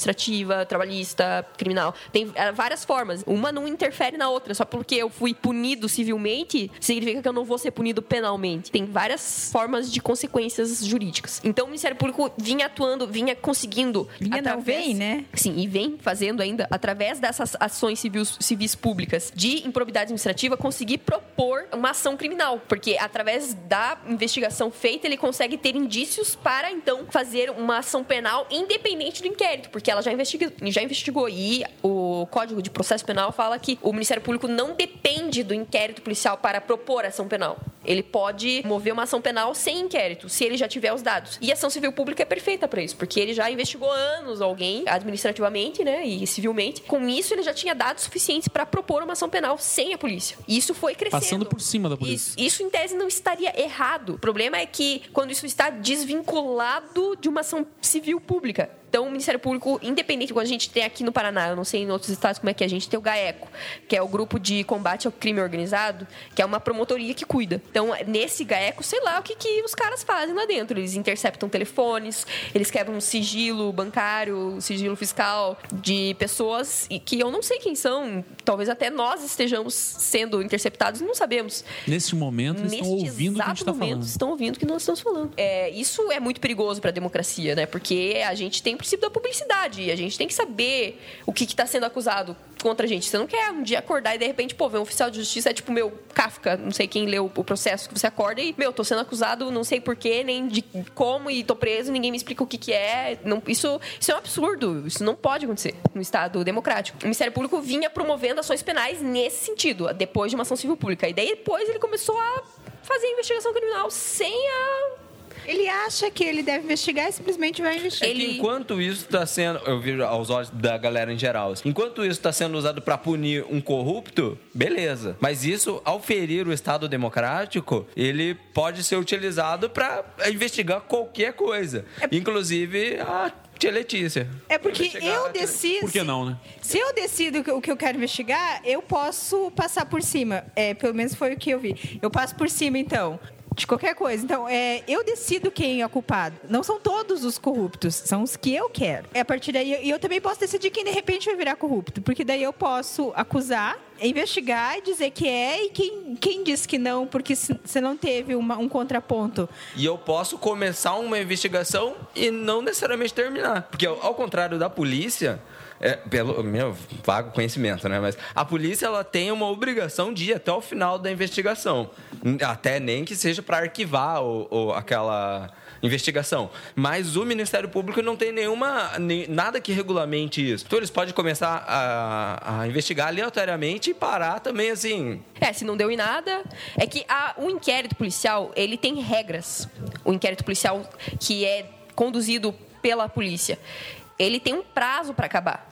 trabalhista, criminal. Tem eh, várias formas. Uma não interfere na outra, só porque eu fui punido civilmente significa que eu não vou ser punido penalmente. Tem várias formas de consequências jurídicas. Então o Ministério Público vinha atuando, vinha conseguindo. Vinha não, vem, né? Sim, e vem fazendo ainda, através dessas ações civis, civis públicas de improbidade administrativa, conseguir propor uma ação criminal. Porque através da investigação feita, ele consegue ter indícios para então fazer uma ação penal independente do inquérito, porque ela já, investiga, já investigou. E o Código de Processo Penal fala que o Ministério Público não depende do inquérito policial para propor ação penal. Ele pode mover uma ação penal sem inquérito, se ele já tiver os dados. E a ação civil pública é perfeita para isso, porque ele já investigou anos alguém, administrativamente, né, e civilmente. Com isso, ele já tinha dados suficientes para propor uma ação penal sem a polícia. E isso foi crescendo. Passando por cima da polícia. Isso, isso, em tese, não estaria errado. O problema é que quando isso está desvinculado de uma ação civil pública. Então, o Ministério Público, independente, quando a gente tem aqui no Paraná, eu não sei em outros estados como é que é, a gente tem o GAECO, que é o Grupo de Combate ao Crime Organizado, que é uma promotoria que cuida. Então, nesse GAECO, sei lá o que, que os caras fazem lá dentro. Eles interceptam telefones, eles quebram sigilo bancário, sigilo fiscal de pessoas e que eu não sei quem são. Talvez até nós estejamos sendo interceptados, não sabemos. Nesse momento, eles estão ouvindo o que a gente está falando. estão ouvindo o que nós estamos falando. É, isso é muito perigoso para a democracia, né? Porque a gente tem princípio da publicidade. E a gente tem que saber o que está sendo acusado contra a gente. Você não quer um dia acordar e de repente, pô, ver um oficial de justiça é tipo, meu, Kafka, não sei quem leu o processo que você acorda e, meu, tô sendo acusado, não sei porquê, nem de como, e tô preso, ninguém me explica o que que é. Não, isso, isso é um absurdo. Isso não pode acontecer no Estado democrático. O Ministério Público vinha promovendo ações penais nesse sentido, depois de uma ação civil pública. E daí depois ele começou a fazer investigação criminal sem a Ele acha que ele deve investigar e simplesmente vai investigar. É que enquanto isso está sendo, eu vejo aos olhos da galera em geral, assim, enquanto isso está sendo usado para punir um corrupto, beleza. Mas isso, ao ferir o Estado democrático, ele pode ser utilizado para investigar qualquer coisa, inclusive a tia Letícia. É porque eu decido. Por que não, né? Se eu decido o que eu quero investigar, eu posso passar por cima. É, pelo menos foi o que eu vi. Eu passo por cima, então. De qualquer coisa. Então, é, eu decido quem é o culpado. Não são todos os corruptos, são os que eu quero. É a partir daí. E eu também posso decidir quem de repente vai virar corrupto. Porque daí eu posso acusar, investigar e dizer que é, e quem, quem diz que não, porque você não teve uma- um contraponto. E eu posso começar uma investigação e não necessariamente terminar. Porque, ao ao contrário da polícia, é, pelo meu vago conhecimento, né? Mas a polícia ela tem uma obrigação de ir até o final da investigação. Até nem que seja para arquivar o, o- aquela investigação. Mas o Ministério Público não tem nenhuma nem- nada que regulamente isso. Então eles podem começar a, a investigar aleatoriamente e parar também assim. É, se não deu em nada. É que a- o inquérito policial, ele tem regras. O inquérito policial que é conduzido pela polícia, ele tem um prazo para acabar.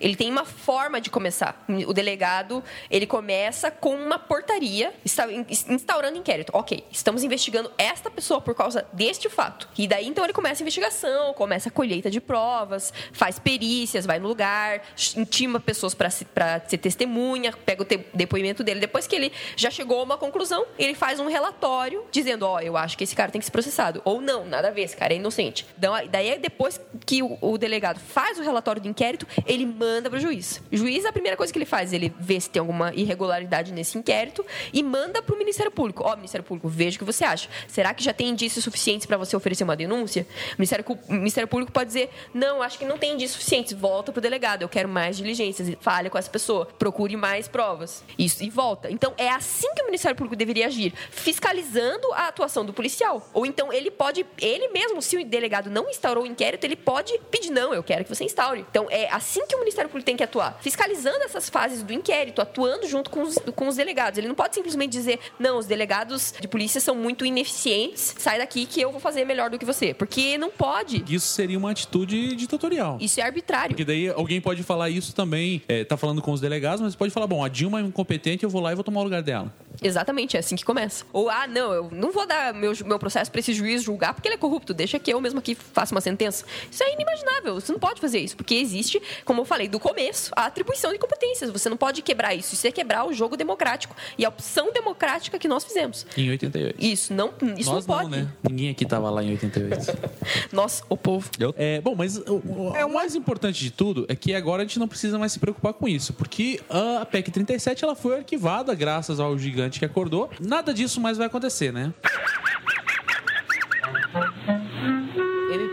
Ele tem uma forma de começar. O delegado, ele começa com uma portaria insta- instaurando inquérito. Ok, estamos investigando esta pessoa por causa deste fato. E daí, então, ele começa a investigação, começa a colheita de provas, faz perícias, vai no lugar, intima pessoas para ser testemunha, pega o depoimento dele. Depois que ele já chegou a uma conclusão, ele faz um relatório dizendo: Ó, eu acho que esse cara tem que ser processado. Ou não, nada a ver, esse cara é inocente. Então, aí- daí, depois que o, o delegado faz o relatório do inquérito, ele manda para o juiz. O juiz, a primeira coisa que ele faz, ele vê se tem alguma irregularidade nesse inquérito e manda para o Ministério Público. Ó, Ministério Público, veja o que você acha. Será que já tem indícios suficientes para você oferecer uma denúncia? O Ministério, o Ministério Público pode dizer: não, acho que não tem indícios suficientes. Volta para o delegado, eu quero mais diligências. Fale com essa pessoa, procure mais provas. Isso, e volta. Então, é assim que o Ministério Público deveria agir, fiscalizando a atuação do policial. Ou então, ele pode, ele mesmo, se o delegado não instaurou o inquérito, ele pode pedir: não, eu quero que você instaure. Então, é assim que o Ministério Público tem que atuar, fiscalizando essas fases do inquérito, atuando junto com os, com os delegados. Ele não pode simplesmente dizer: não, os delegados de polícia são muito ineficientes, sai daqui que eu vou fazer melhor do que você. Porque não pode. Isso seria uma atitude ditatorial. Isso é arbitrário. Porque daí alguém pode falar isso também, é, tá falando com os delegados, mas pode falar, bom, a Dilma é incompetente, eu vou lá e vou tomar o lugar dela. Exatamente, é assim que começa. Ou, ah, não, eu não vou dar meu, meu processo para esse juiz julgar porque ele é corrupto, deixa que eu mesmo aqui faça uma sentença. Isso é inimaginável, você não pode fazer isso, porque existe, como eu falei, do começo, a atribuição de competências. Você não pode quebrar isso, isso é quebrar o jogo democrático e a opção democrática que nós fizemos. Em 88. Isso não, isso Nós não pode. né? Ninguém aqui tava lá em 88. (laughs) Nós, o povo. É, bom, mas o, o- o mais importante de tudo é que agora a gente não precisa mais se preocupar com isso, porque a PEC 37 ela foi arquivada graças ao gigante que acordou. Nada disso mais vai acontecer, né? (laughs)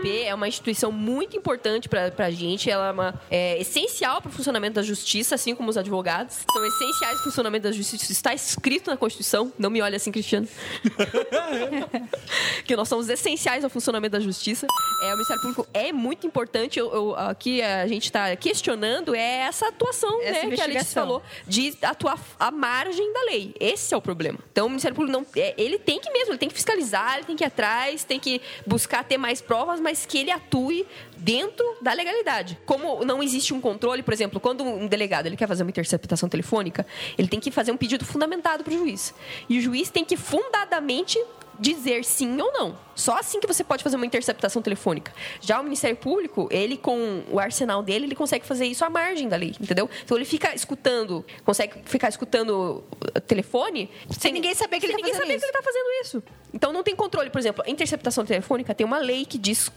MP é uma instituição muito importante pra, pra gente, ela é, uma, é essencial para o funcionamento da justiça, assim como os advogados. São essenciais para o funcionamento da justiça. Isso está escrito na Constituição. Não me olhe assim, Cristiano. (laughs) que nós somos essenciais ao funcionamento da justiça. É, o Ministério Público é muito importante. Eu, eu- aqui a gente está questionando é essa atuação Essa né, que a Letícia investigação. falou de atuar à margem da lei. Esse é o problema. Então, o Ministério Público não, é, ele tem que mesmo, ele tem que fiscalizar, ele tem que ir atrás, tem que buscar ter mais provas, mas que ele atue dentro da legalidade. Como não existe um controle, por exemplo, quando um delegado ele quer fazer uma interceptação telefônica, ele tem que fazer um pedido fundamentado para o juiz. E o juiz tem que fundadamente dizer sim ou não. Só assim que você pode fazer uma interceptação telefônica. Já o Ministério Público, ele com o arsenal dele, ele consegue fazer isso à margem da lei, entendeu? Então ele fica escutando, consegue ficar escutando telefone sem ninguém saber que ele tá ninguém fazendo tá fazendo isso. Então não tem controle, por exemplo, a interceptação telefônica tem uma lei que diz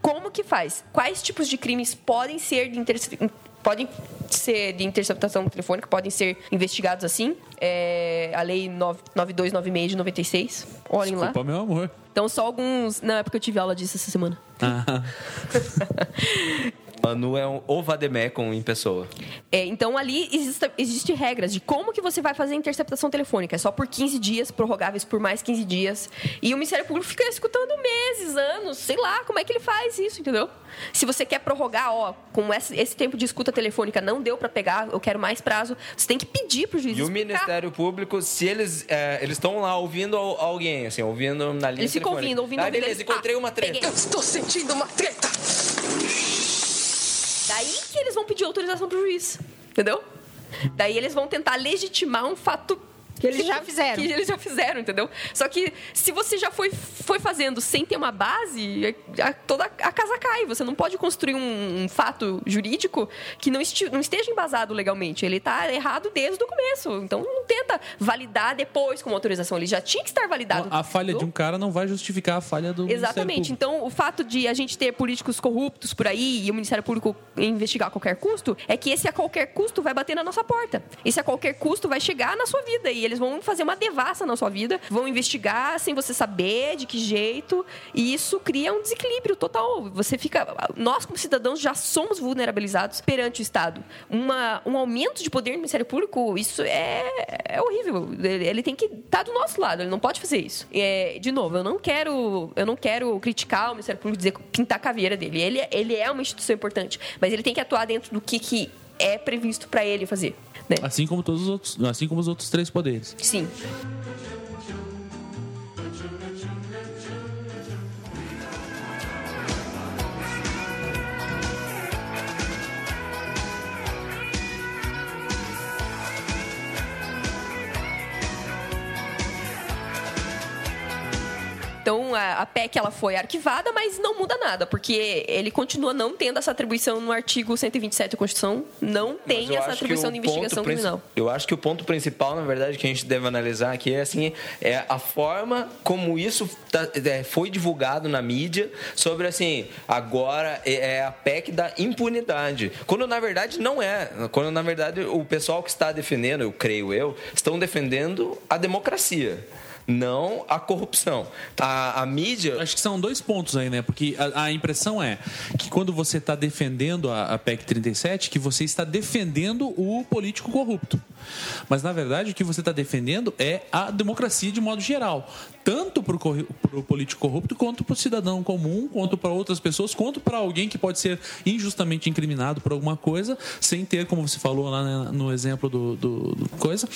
como que faz, quais tipos de crimes podem ser de interce- podem ser de interceptação telefônica, podem ser investigados assim. É, a lei 9- 9296 de 96. Olhem lá. Desculpa, meu amor. Então, só alguns. Não, é porque eu tive aula disso essa semana. Ah, (laughs) Manu é um ovademecum em pessoa. É, então ali existe, existe regras de como que você vai fazer a interceptação telefônica. É só por 15 dias, prorrogáveis por mais 15 dias. E o Ministério Público fica escutando meses, anos, sei lá como é que ele faz isso, entendeu? Se você quer prorrogar, ó, com esse, esse tempo de escuta telefônica não deu pra pegar, eu quero mais prazo, você tem que pedir pro juiz E o explicar. Ministério Público, se eles é, eles estão lá ouvindo al- alguém, assim, ouvindo na linha Eles ficam telefônica. ouvindo, ouvindo, Ah, ouvindo, beleza, eles- encontrei ah, uma treta. peguei. Estou sentindo uma treta. Daí que eles vão pedir autorização pro juiz, entendeu? Daí eles vão tentar legitimar um fato Que eles já fizeram. Que eles já fizeram, entendeu? Só que se você já foi, foi fazendo sem ter uma base, a, toda a casa cai. Você não pode construir um, um fato jurídico que não, esti- não esteja embasado legalmente. Ele está errado desde o começo. Então não tenta validar depois com uma autorização. Ele já tinha que estar validado. a falha de um cara não vai justificar a falha do Exatamente. Ministério Então, o fato de a gente ter políticos corruptos por aí e o Ministério Público investigar a qualquer custo é que esse a qualquer custo vai bater na nossa porta. Esse a qualquer custo vai chegar na sua vida e eles vão fazer uma devassa na sua vida, vão investigar sem você saber de que jeito e isso cria um desequilíbrio total. Você fica, nós como cidadãos já somos vulnerabilizados perante o Estado. Uma, um aumento de poder no Ministério Público, isso é, é horrível. Ele, ele tem que estar do nosso lado, ele não pode fazer isso. É, de novo, eu não quero, eu não quero criticar o Ministério Público dizer pintar a caveira dele. Ele, ele é uma instituição importante, mas ele tem que atuar dentro do que, que é previsto para ele fazer. Né? Assim como todos os outros, assim como os outros três poderes. Sim. Então a, a PEC ela foi arquivada, mas não muda nada, porque ele continua não tendo essa atribuição no artigo 127 da Constituição, não tem essa atribuição de investigação criminal. Eu acho que o ponto principal, na verdade, que a gente deve analisar aqui é assim, é a forma como isso tá- é, foi divulgado na mídia sobre assim, agora é é a PEC da impunidade. Quando na verdade não é. Quando na verdade o pessoal que está defendendo, eu creio eu, estão defendendo a democracia. Não a corrupção. A, a mídia. Acho que são dois pontos aí, né? Porque a, a impressão é que quando você está defendendo a, a PEC 37, que você está defendendo o político corrupto. Mas, na verdade, o que você está defendendo é a democracia de modo geral. Tanto para o político corrupto, quanto para o cidadão comum, quanto para outras pessoas, quanto para alguém que pode ser injustamente incriminado por alguma coisa, sem ter, como você falou lá né, no exemplo do, do- do coisa.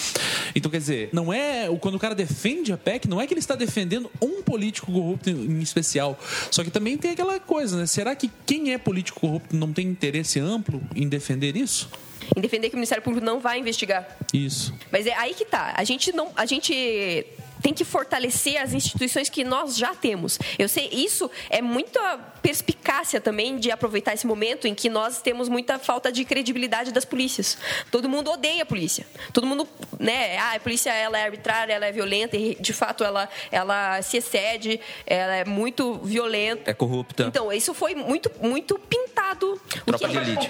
Então, quer dizer, não é. Quando o cara defende a PEC, não é que ele está defendendo um político corrupto em especial. Só que também tem aquela coisa, né? Será que quem é político corrupto não tem interesse amplo em defender isso? Em defender que o Ministério Público não vai investigar. Isso. Mas é aí que tá. A gente não, a gente tem que fortalecer as instituições que nós já temos. Eu sei, isso é muita perspicácia também de aproveitar esse momento em que nós temos muita falta de credibilidade das polícias. Todo mundo odeia a polícia. Todo mundo, né, ah, a polícia ela é arbitrária, ela é violenta e de fato ela ela se excede, ela é muito violenta. É corrupta. Então, isso foi muito muito pintado. O Tropa que- de elite.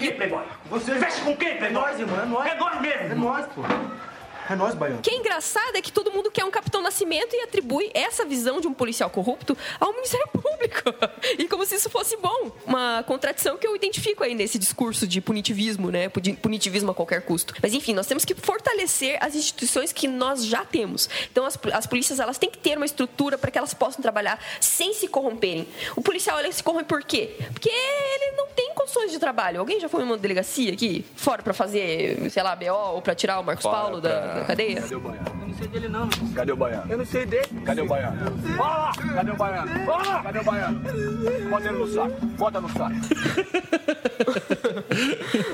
Você veste com quem? É nós, irmão, é nós. É nós mesmo. É nós, pô. É nós, Baiano. O que é engraçado é que todo mundo quer um Capitão Nascimento e atribui essa visão de um policial corrupto ao Ministério (laughs) Público. E como se isso fosse bom. Uma contradição que eu identifico aí nesse discurso de punitivismo, né? Puni- Punitivismo a qualquer custo. Mas enfim, nós temos que fortalecer as instituições que nós já temos. Então as, as polícias elas têm que ter uma estrutura para que elas possam trabalhar sem se corromperem. O policial ele se corrompe por quê? Porque ele não tem condições de trabalho. Alguém já foi numa delegacia aqui fora para fazer, sei lá, BO ou para tirar o Marcos Fora Paulo da, pra- da cadeia? Cadê o Baiano? Eu não sei dele, não. Cadê o Baiano? Eu não sei dele. Cadê o Baiano? Fala lá. Cadê o Baiano? Fala lá. Cadê o Baiano? Bota ele no saco. Bota no saco. (laughs)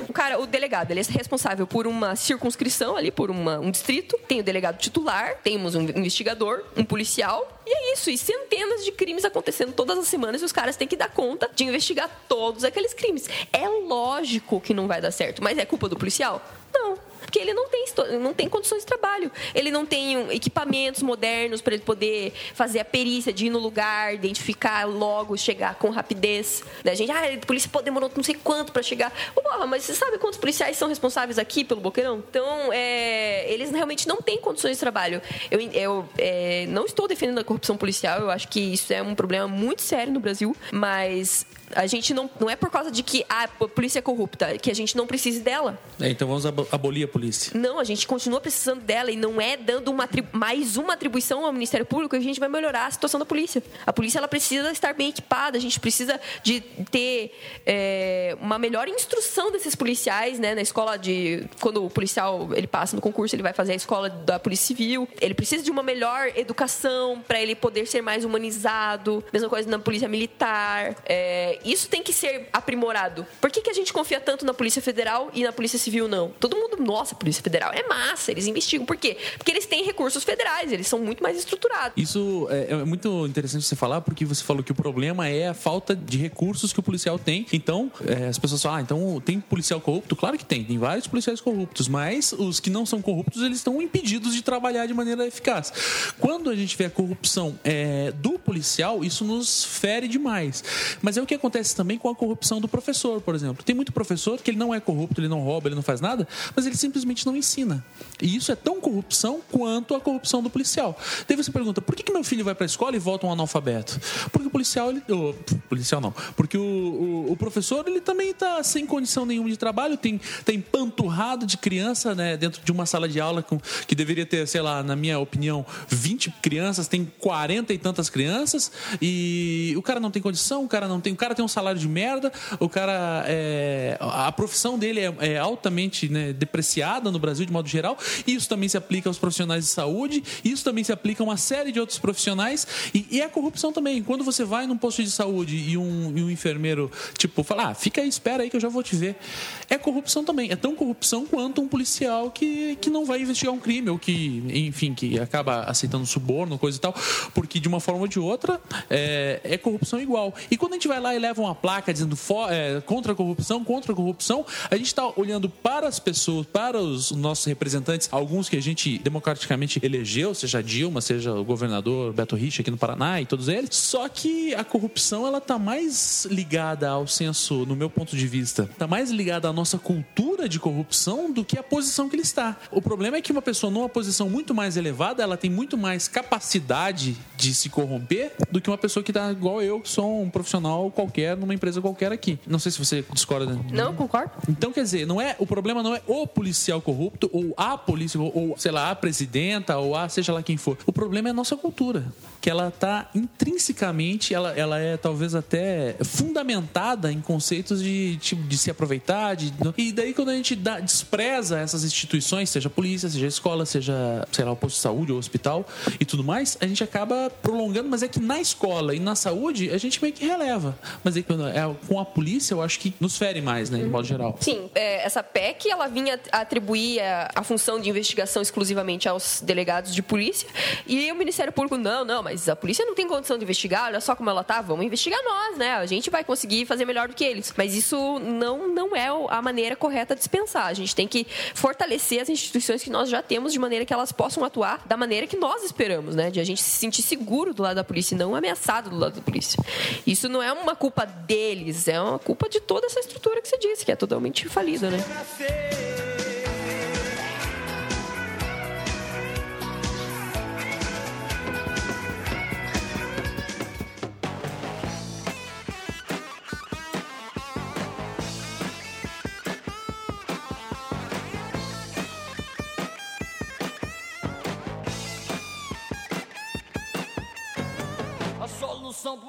O cara, o delegado, ele é responsável por uma circunscrição ali, por uma- um distrito. Tem o delegado titular, temos um investigador, um policial. E é isso. E centenas de crimes acontecendo todas as semanas e os caras têm que dar conta de investigar todos aqueles crimes. É lógico que não vai dar certo, mas é culpa do policial? Não. Porque ele não tem, não tem condições de trabalho. Ele não tem equipamentos modernos para ele poder fazer a perícia de ir no lugar, identificar logo, chegar com rapidez. Né? A gente, ah, a polícia demorou não sei quanto para chegar. Porra, mas você sabe quantos policiais são responsáveis aqui pelo Boqueirão? Então, é, eles realmente não têm condições de trabalho. Eu, eu é, não estou defendendo a corrupção policial, eu acho que isso é um problema muito sério no Brasil, mas a gente não, não é por causa de que ah, a polícia é corrupta, que a gente não precise dela. É, então vamos abo- abolir a polícia. Não, a gente continua precisando dela e não é dando uma mais uma atribuição ao Ministério Público que a gente vai melhorar a situação da polícia. A polícia ela precisa estar bem equipada, a gente precisa de ter é, uma melhor instrução desses policiais, né? Na escola de quando o policial ele passa no concurso, ele vai fazer a escola da Polícia Civil. Ele precisa de uma melhor educação para ele poder ser mais humanizado. Mesma coisa na polícia militar. É, isso tem que ser aprimorado. Por que, que a gente confia tanto na Polícia Federal e na Polícia Civil não? Todo mundo, nossa, Polícia Federal é massa, eles investigam. Por quê? Porque eles têm recursos federais, eles são muito mais estruturados. Isso é, é muito interessante você falar, porque você falou que o problema é a falta de recursos que o policial tem. Então, é, as pessoas falam, ah, então tem policial corrupto? Claro que tem, tem vários policiais corruptos, mas os que não são corruptos, eles estão impedidos de trabalhar de maneira eficaz. Quando a gente vê a corrupção é, do policial, isso nos fere demais. Mas é o que acontece também com a corrupção do professor, por exemplo. Tem muito professor que ele não é corrupto, ele não rouba, ele não faz nada, mas ele simplesmente não ensina. E isso é tão corrupção quanto a corrupção do policial. Daí você pergunta, por que, que meu filho vai para a escola e volta um analfabeto? Porque o policial, ele, o policial não, porque o, o, o professor ele também está sem condição nenhuma de trabalho, tem, tem panturrado de criança né, dentro de uma sala de aula com, que deveria ter, sei lá, na minha opinião, 20 crianças, tem 40 e tantas crianças e o cara não tem condição, o cara não tem, o cara tem um salário de merda, o cara é, a profissão dele é, é altamente né, depreciada no Brasil de modo geral. Isso também se aplica aos profissionais de saúde, isso também se aplica a uma série de outros profissionais e, e a corrupção também. Quando você vai num posto de saúde e um, e um enfermeiro tipo fala, ah, fica aí, espera aí que eu já vou te ver, é corrupção também. É tão corrupção quanto um policial que, que não vai investigar um crime ou que, enfim, que acaba aceitando suborno, coisa e tal, porque de uma forma ou de outra é, é corrupção igual. E quando a gente vai lá e leva uma placa dizendo é, contra a corrupção, contra a corrupção, a gente está olhando para as pessoas, para os nossos representantes, alguns que a gente democraticamente elegeu, seja Dilma, seja o governador Beto Richa aqui no Paraná e todos eles. Só que a corrupção ela tá mais ligada ao senso, no meu ponto de vista, tá mais ligada à nossa cultura de corrupção do que a posição que ele está. O problema é que uma pessoa numa posição muito mais elevada, ela tem muito mais capacidade de se corromper do que uma pessoa que tá igual eu, que sou um profissional qualquer numa empresa qualquer aqui. Não sei se você discorda. Não, concordo. Então, quer dizer, não é, o problema não é o policial corrupto, ou a polícia, ou, sei lá, a presidenta, ou a seja lá quem for. O problema é a nossa cultura. Que ela tá intrinsecamente, ela, ela é talvez até fundamentada em conceitos de, tipo, de se aproveitar. De, e daí, quando a gente dá- despreza essas instituições, seja polícia, seja a escola, seja, sei lá, o posto de saúde ou hospital e tudo mais, a gente acaba prolongando. Mas é que na escola e na saúde, a gente meio que releva. Mas é é com a polícia, eu acho que nos fere mais, né, de modo geral. Sim, é, essa PEC ela vinha atribuir a, a função de investigação exclusivamente aos delegados de polícia e o Ministério Público não, não, mas a polícia não tem condição de investigar. Olha só como ela tá, vamos investigar nós, né? A gente vai conseguir fazer melhor do que eles. Mas isso não não é a maneira correta de se pensar. A gente tem que fortalecer as instituições que nós já temos de maneira que elas possam atuar da maneira que nós esperamos, né? De a gente se sentir seguro do lado da polícia e não ameaçado do lado da polícia. Isso não é uma culpa deles, é uma culpa de toda essa estrutura que você disse, que é totalmente falida, né?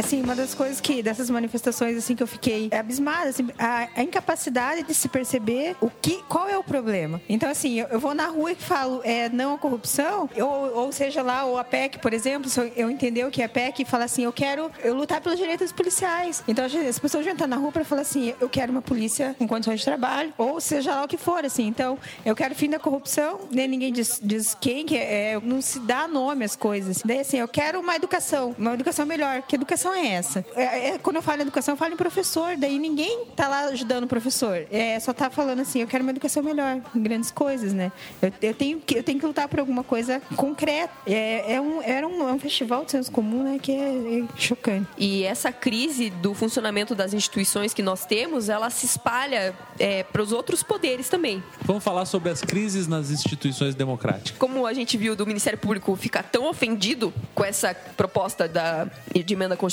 Assim, uma das coisas que, dessas manifestações, assim, que eu fiquei abismada, assim, a, a incapacidade de se perceber o que, qual é o problema. Então, assim, eu, eu vou na rua e falo, é, não a corrupção, ou, ou seja lá, ou a PEC, por exemplo, se eu, eu entender o que é PEC e falar assim, eu quero eu lutar pelos direitos policiais. Então, as pessoas vão entrar na rua para falar assim, eu quero uma polícia em condições de trabalho, ou seja lá o que for, assim. Então, eu quero fim da corrupção, nem ninguém diz, diz quem, que é, é, não se dá nome às coisas. Daí, assim, eu quero uma educação, uma educação melhor. Que educação é essa? É, é, quando eu falo em educação, eu falo em professor, daí ninguém tá lá ajudando o professor. É, só tá falando assim, eu quero uma educação melhor, grandes coisas, né? Eu, eu, tenho, que, eu tenho que lutar por alguma coisa concreta. É, é um, era um, é um festival de senso comum, né? Que é, é chocante. E essa crise do funcionamento das instituições que nós temos, ela se espalha é, para os outros poderes também. Vamos falar sobre as crises nas instituições democráticas. Como a gente viu do Ministério Público ficar tão ofendido com essa proposta da, de emenda constitucional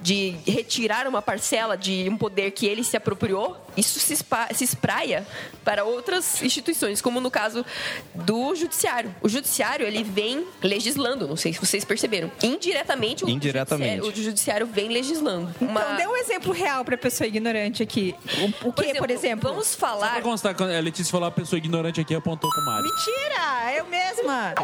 de retirar uma parcela de um poder que ele se apropriou, isso se, espa, se espraia para outras instituições, como no caso do judiciário. O judiciário, ele vem legislando, não sei se vocês perceberam. Indiretamente, o, Indiretamente. Judiciário, o judiciário vem legislando. Uma... Então, dê um exemplo real para a pessoa ignorante aqui. O, o que, por exemplo, por exemplo? Vamos falar... Só pra constar, quando a Letícia falou a pessoa ignorante aqui, apontou com o Mário. Mentira! Eu mesma!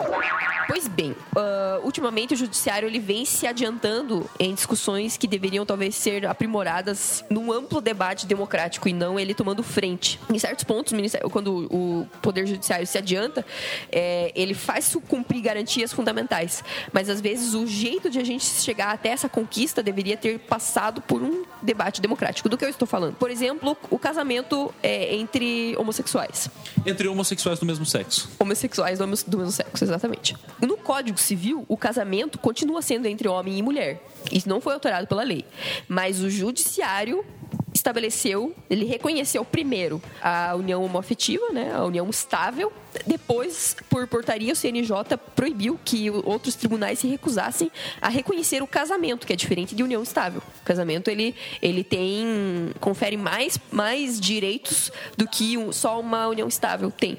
Pois bem, uh, ultimamente o judiciário ele vem se adiantando em discussões que deveriam talvez ser aprimoradas num amplo debate democrático e não ele tomando frente. Em certos pontos, quando o Poder Judiciário se adianta, é, ele faz cumprir garantias fundamentais. Mas às vezes o jeito de a gente chegar até essa conquista deveria ter passado por um debate democrático. Do que eu estou falando? Por exemplo, o casamento é, entre homossexuais. Entre homossexuais do mesmo sexo. Homossexuais do mesmo, do mesmo sexo, exatamente. No Código Civil, o casamento continua sendo entre homem e mulher. Isso não foi alterado pela lei. Mas o judiciário estabeleceu, ele reconheceu primeiro a união homoafetiva, né, a união estável. Depois, por portaria, o CNJ proibiu que outros tribunais se recusassem a reconhecer o casamento, que é diferente de união estável. O casamento ele, ele tem confere mais, mais direitos do que um, só uma união estável tem.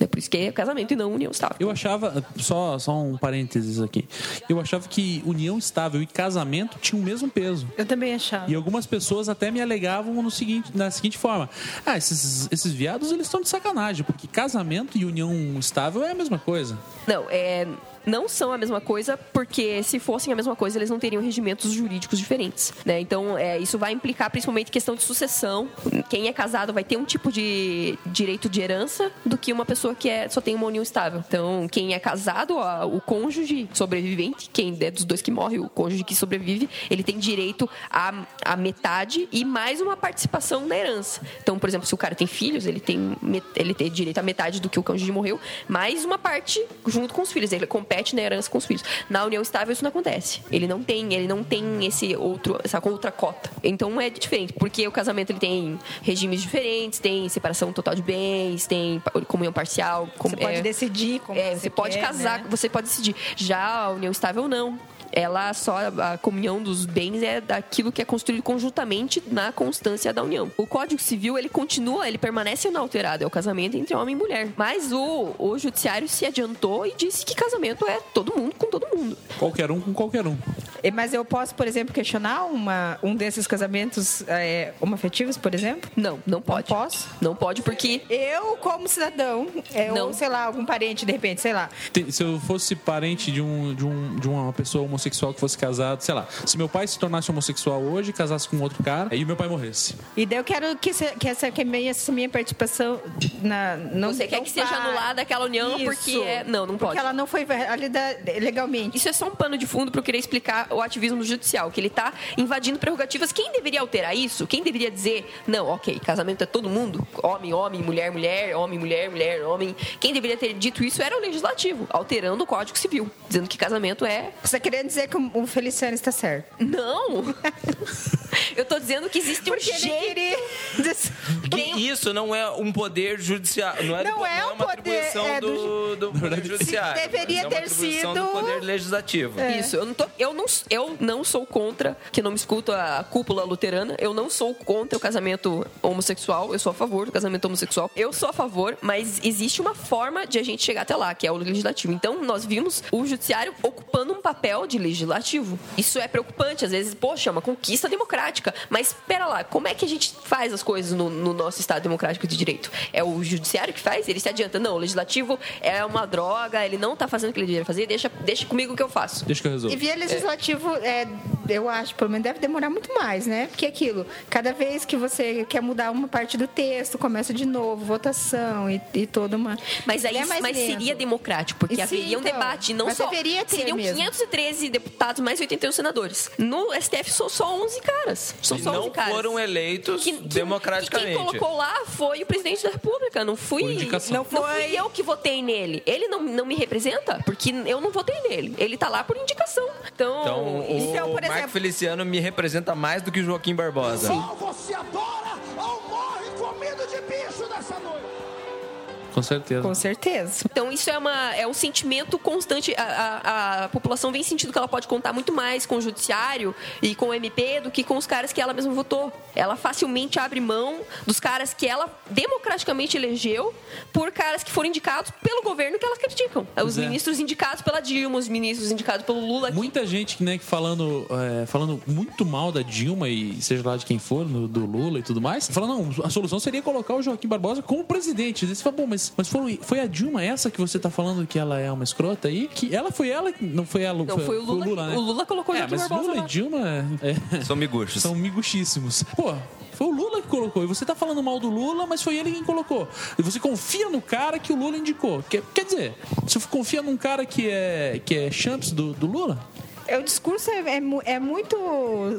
É por isso que é casamento e não união estável. Eu achava, só, só um parênteses aqui, eu achava que união estável e casamento tinham o mesmo peso. Eu também achava. E algumas pessoas até me alegavam no seguinte, na seguinte forma: ah, esses, esses viados eles estão de sacanagem, porque casamento e união estável é a mesma coisa. Não, é não são a mesma coisa, porque se fossem a mesma coisa, eles não teriam regimentos jurídicos diferentes. Né? Então, é, isso vai implicar principalmente questão de sucessão. Quem é casado vai ter um tipo de direito de herança do que uma pessoa que é, só tem uma união estável. Então, quem é casado, ó, o cônjuge sobrevivente, quem é dos dois que morre, o cônjuge que sobrevive, ele tem direito a, a metade e mais uma participação na herança. Então, por exemplo, se o cara tem filhos, ele tem, ele tem direito a metade do que o cônjuge morreu, mais uma parte junto com os filhos. Ele compete compete na herança com os filhos. Na união estável isso não acontece. Ele não tem, ele não tem esse outro, essa outra cota. Então é diferente, porque o casamento ele tem regimes diferentes, tem separação total de bens, tem comunhão parcial. Com, você pode é, decidir como é, você, você pode quer, casar, né? você pode decidir. Já a união estável não ela só a comunhão dos bens é daquilo que é construído conjuntamente na constância da união. O Código Civil ele continua, ele permanece inalterado, é o casamento entre homem e mulher. Mas o, o judiciário se adiantou e disse que casamento é todo mundo com todo mundo. Qualquer um com qualquer um. Mas eu posso, por exemplo, questionar uma, um desses casamentos é, homoafetivos, por exemplo? Não, não pode. Não posso? Não pode porque eu, como cidadão, é, Não. ou sei lá, algum parente, de repente, sei lá. Se eu fosse parente de, um, de, um, de uma pessoa homossexual que fosse casado, sei lá, se meu pai se tornasse homossexual hoje, casasse com outro cara, e meu pai morresse. E daí eu quero que, se- que essa, que minha, essa minha participação na. Não, Você quer que seja anulada aquela união Isso. porque é- não, não Porque pode. ela não foi válida legalmente. Isso é só um pano de fundo para eu querer explicar o ativismo judicial, que ele está invadindo prerrogativas. Quem deveria alterar isso? Quem deveria dizer, não, ok, casamento é todo mundo, homem, homem, mulher, mulher, homem, mulher, mulher, homem. Quem deveria ter dito isso era o legislativo, alterando o Código Civil, dizendo que casamento é. Você querendo dizer que o Feliciano está certo? Não! (laughs) Eu tô dizendo que existe um Porque ele jeito. isso não é um poder judiciário. Não é, Não do- é não um uma poder, atribuição é do, do poder judiciário. Deveria é uma ter sido- do poder legislativo. Isso, eu não, tô- eu, não, eu não sou contra, que não me escuto a cúpula luterana, eu não sou contra o casamento homossexual, eu sou a favor do casamento homossexual. Eu sou a favor, mas existe uma forma de a gente chegar até lá, que é o legislativo. Então, nós vimos o judiciário ocupando um papel de legislativo. Isso é preocupante, às vezes, poxa, é uma conquista democrática. Mas, espera lá, como é que a gente faz as coisas no, no nosso Estado democrático de direito? É o judiciário que faz? Ele se adianta. Não, o legislativo é uma droga, ele não tá fazendo o que ele deveria fazer, deixa, deixa comigo que eu faço. Deixa que eu E resolvo. via legislativo, é, eu acho, pelo menos deve demorar muito mais, né? Porque é aquilo, cada vez que você quer mudar uma parte do texto, começa de novo, votação e, e toda uma. Mas aí É mais mas lento. seria democrático, porque E sim, haveria um então, debate, não mas só. deveria ter seriam mesmo. 513 deputados, mais 81 senadores. No STF são só 11 caras. São E só 11 não caras. foram eleitos Que- que- democraticamente. que quem colocou lá foi o presidente da República, não fui. Por indicação. Não, fui eu que votei nele. Ele não, não me representa, porque eu não votei nele. Ele tá lá por indicação. Então, Então, isso o é, por Marco exemplo. Feliciano me representa mais do que o Joaquim Barbosa. Ou Com certeza. Com certeza. Então, isso é, uma, é um sentimento constante. A, a- a população vem sentindo que ela pode contar muito mais com o judiciário e com o MP do que com os caras que ela mesma votou. Ela facilmente abre mão dos caras que ela democraticamente elegeu por caras que foram indicados pelo governo que elas criticam. Os Pois é. ministros indicados pela Dilma, os ministros indicados pelo Lula. Muita gente né, que falando, é, falando muito mal da Dilma e seja lá de quem for, no- do Lula e tudo mais, falando, não, a solução seria colocar o Joaquim Barbosa como presidente. Daí você fala, bom, mas, mas foi, foi a Dilma essa que você tá falando que ela é uma escrota aí? Que ela foi ela, não foi ela, Não, foi o Lula. né? O Lula colocou o É, Joaquim mas Barbosa Lula e Dilma é, (laughs) São miguxos. são miguxíssimos. Pô, foi o Lula que colocou. E você tá falando mal do Lula, mas foi ele quem colocou. E você confia no cara que o Lula indicou. Quer, quer dizer, você confia num cara que é, que é champs do, do Lula? É, o discurso é, é é muito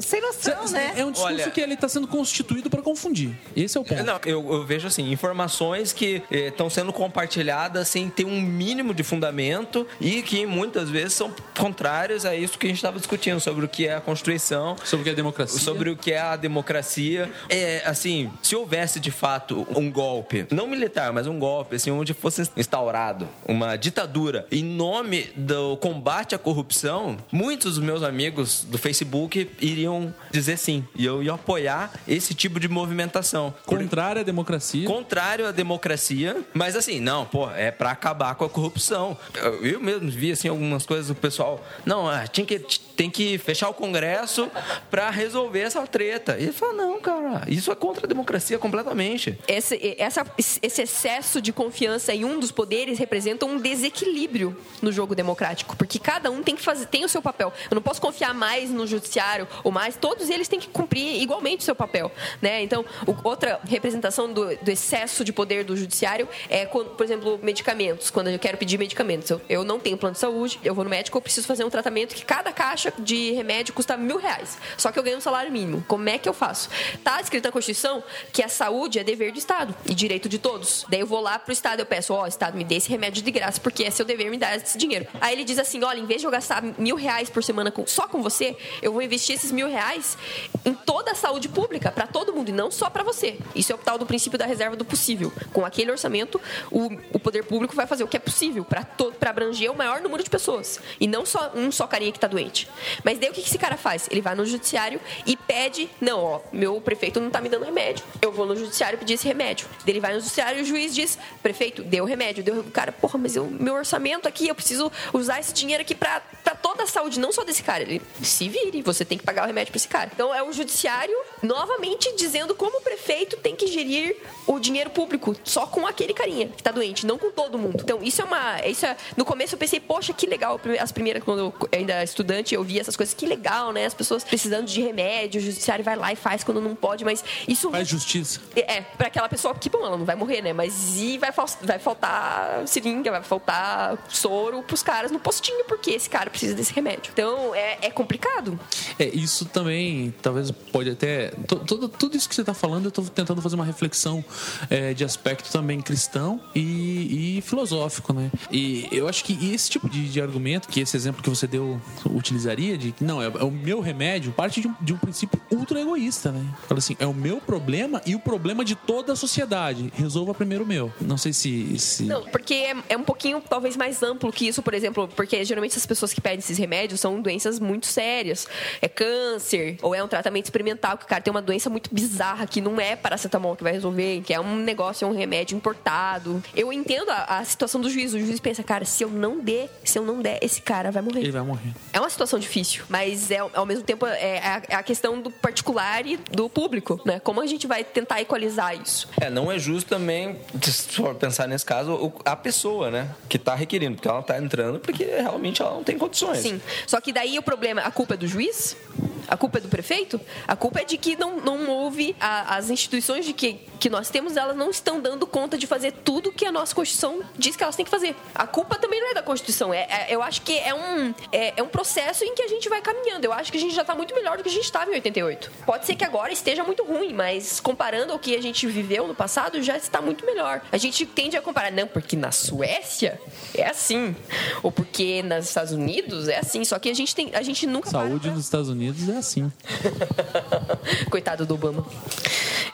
sem noção, né? É um discurso Olha- que ele tá sendo constituído para confundir. Esse é o ponto. Não, eu, eu vejo assim, informações que estão sendo compartilhadas sem ter um mínimo de fundamento e que muitas vezes são contrárias a isso que a gente estava discutindo sobre o que é a Constituição, Sobre o que é democracia. sobre o que é a democracia. É, assim, se houvesse de fato um golpe, não militar, mas um golpe, assim, onde fosse instaurado uma ditadura em nome do combate à corrupção, muitos dos meus amigos do Facebook iriam dizer sim. E eu ia apoiar esse tipo de movimentação. Contrário à democracia. Contrário à democracia, mas assim, não, pô, é pra acabar com a corrupção. Eu, eu mesmo vi, assim, algumas coisas do pessoal. Não, ah, tinha que, tem que fechar o Congresso pra resolver essa treta. E ele falou, não, cara, isso é contra a democracia completamente. Esse, essa- esse excesso de confiança em um dos poderes representa um desequilíbrio no jogo democrático, porque cada um tem que fazer, tem o seu papel. Eu não posso confiar mais no judiciário ou mais, todos eles têm que cumprir igualmente o seu papel, né? Então, o- outra representação do, do excesso de poder do judiciário é, quando, por exemplo, medicamentos. Quando eu quero pedir medicamentos, eu, eu não tenho plano de saúde, eu vou no médico, eu preciso fazer um tratamento que cada caixa de remédio custa mil reais. Só que eu ganho um salário mínimo. Como é que eu faço? Tá escrito na Constituição que a saúde é dever do Estado e direito de todos. Daí eu vou lá pro Estado, eu peço, ó, Estado, me dê esse remédio de graça, porque é seu dever me dar esse dinheiro. Aí ele diz assim, olha, em vez de eu gastar mil reais por semana com- só com você, eu vou investir esses mil reais em toda a saúde pública, para todo mundo, e não só para você. Isso é o tal do princípio da reserva do possível. Com aquele orçamento, o, o poder público vai fazer o que é possível para abranger o maior número de pessoas. E não só um só carinha que tá doente. Mas daí o que que esse cara faz? Ele vai no judiciário e pede, não, ó, meu prefeito não tá me dando remédio. Eu vou no judiciário pedir esse remédio. Daí ele vai no judiciário e o juiz diz, prefeito, deu remédio. Deu o cara, porra, mas eu, meu orçamento aqui, eu preciso usar esse dinheiro aqui pra toda a saúde, não só desse cara. Ele se vire, você tem que pagar o remédio pra esse cara. Então é o judiciário novamente dizendo como o prefeito tem que gerir o dinheiro público só com aquele carinha que tá doente, não com todo mundo. Então isso é uma. Isso é, no começo eu pensei, poxa, que legal. As primeiras, quando eu ainda era estudante, eu via essas coisas, que legal, né? As pessoas precisando de remédio, o judiciário vai lá e faz quando não pode, mas isso. Faz justiça. É, pra aquela pessoa que, bom, ela não vai morrer, né? Mas e vai, vai faltar seringa, vai faltar soro pros caras no postinho, porque esse cara precisa desse remédio. Então é, é complicado. É, isso também, talvez pode até. to- todo- tudo isso que você está falando, eu estou tentando fazer uma reflexão é, de aspecto também cristão e, e filosófico, né? E eu acho que esse tipo de, de argumento, que esse exemplo que você deu utilizaria, de que não, é, é o meu remédio, parte de um, de um princípio ultra egoísta, né? Fala assim, é o meu problema e o problema de toda a sociedade. Resolva primeiro o meu. Não sei se. se... Não, porque é, é um pouquinho, talvez, mais amplo que isso, por exemplo, porque geralmente as pessoas que pedem esses remédios são doenças muito sérias. É câncer, ou é um tratamento experimental, que o cara tem uma doença muito bizarra, que não é paracetamol que vai resolver, que é um negócio, é um remédio importado. Eu entendo a, a situação do juiz. O juiz pensa, cara, se eu não der, se eu não der, esse cara vai morrer. Ele vai morrer. É uma situação difícil, mas é ao mesmo tempo é a, é a questão do particular e do público, né? Como a gente vai tentar equalizar isso? É, não é justo também, se for pensar nesse caso, a pessoa, né? Que tá requerindo, porque ela tá entrando porque realmente ela não tem condições. Sim. Só que daí o problema, a culpa é do juiz? A culpa é do prefeito? A culpa é de que não, não houve a- as instituições de que, que nós temos, elas não estão dando conta de fazer tudo que a nossa Constituição diz que elas têm que fazer. A culpa também não é da Constituição. É, é- eu acho que é um, é, é um processo em que a gente vai caminhando. Eu acho que a gente já está muito melhor do que a gente estava em 88. Pode ser que agora esteja muito ruim, mas comparando ao que a gente viveu no passado, já está muito melhor. A gente tende a comparar, não, porque na Suécia é assim, ou porque nos Estados Unidos é assim. Só que a gente, tem, a gente nunca Saúde nos Estados Unidos é assim. (laughs) Coitado do Obama.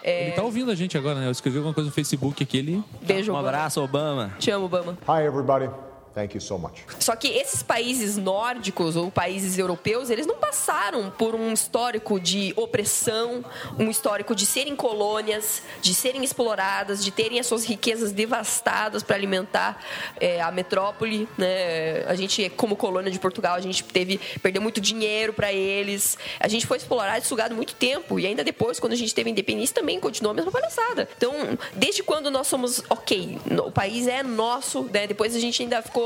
É, Ele tá ouvindo a gente agora, né? Eu escrevi alguma coisa no Facebook aqui, ele. Beijo, Um Obama. abraço, Obama. Te amo, Obama. Hi, everybody. Thank you so much. Só que esses países nórdicos ou países europeus, eles não passaram por um histórico de opressão, um histórico de serem colônias, de serem exploradas, de terem as suas riquezas devastadas para alimentar é, a metrópole. Né? A gente, como colônia de Portugal, a gente teve perdeu muito dinheiro para eles. A gente foi explorado e sugado muito tempo e ainda depois, quando a gente teve independência, também continuou a mesma palhaçada. Então, desde quando nós somos ok, o país é nosso, né? Depois a gente ainda ficou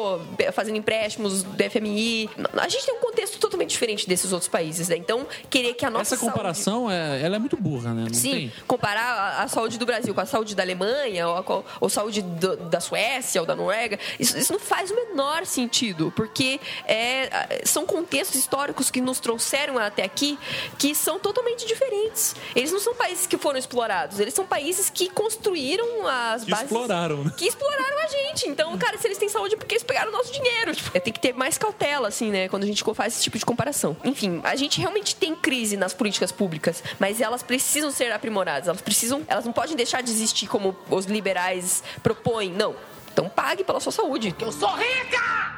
fazendo empréstimos do FMI. A gente tem um contexto totalmente diferente desses outros países, né? Então, querer que a nossa Essa comparação, é, ela é muito burra, né? Não Sim, tem. comparar a, saúde do Brasil com a saúde da Alemanha ou a, ou saúde do- da Suécia ou da Noruega, isso, isso não faz o menor sentido, porque é, são contextos históricos que nos trouxeram até aqui que são totalmente diferentes. Eles não são países que foram explorados, eles são países que construíram as Que bases exploraram, né? que exploraram a gente. Então, cara, se eles têm saúde, porque eles pegaram o nosso dinheiro. Tipo, tem que ter mais cautela, assim, né? Quando a gente faz esse tipo de comparação. Enfim, a gente realmente tem crise nas políticas públicas, mas elas precisam ser aprimoradas. Elas precisam. Elas não podem deixar de existir como os liberais propõem. Não. Então pague pela sua saúde. Eu sou rica!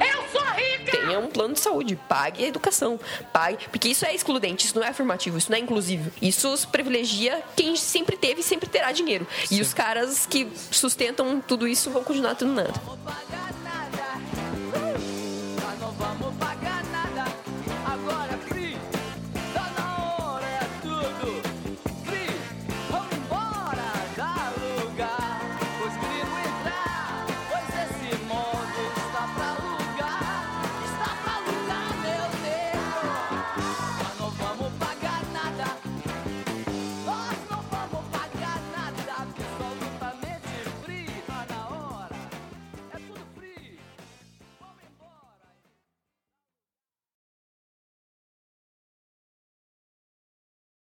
Eu sou rica! Tenha um plano de saúde, pague a educação, pague, porque isso é excludente, isso não é afirmativo, isso não é inclusivo. Isso privilegia quem sempre teve e sempre terá dinheiro. E os caras que sustentam tudo isso vão continuar tendo nada.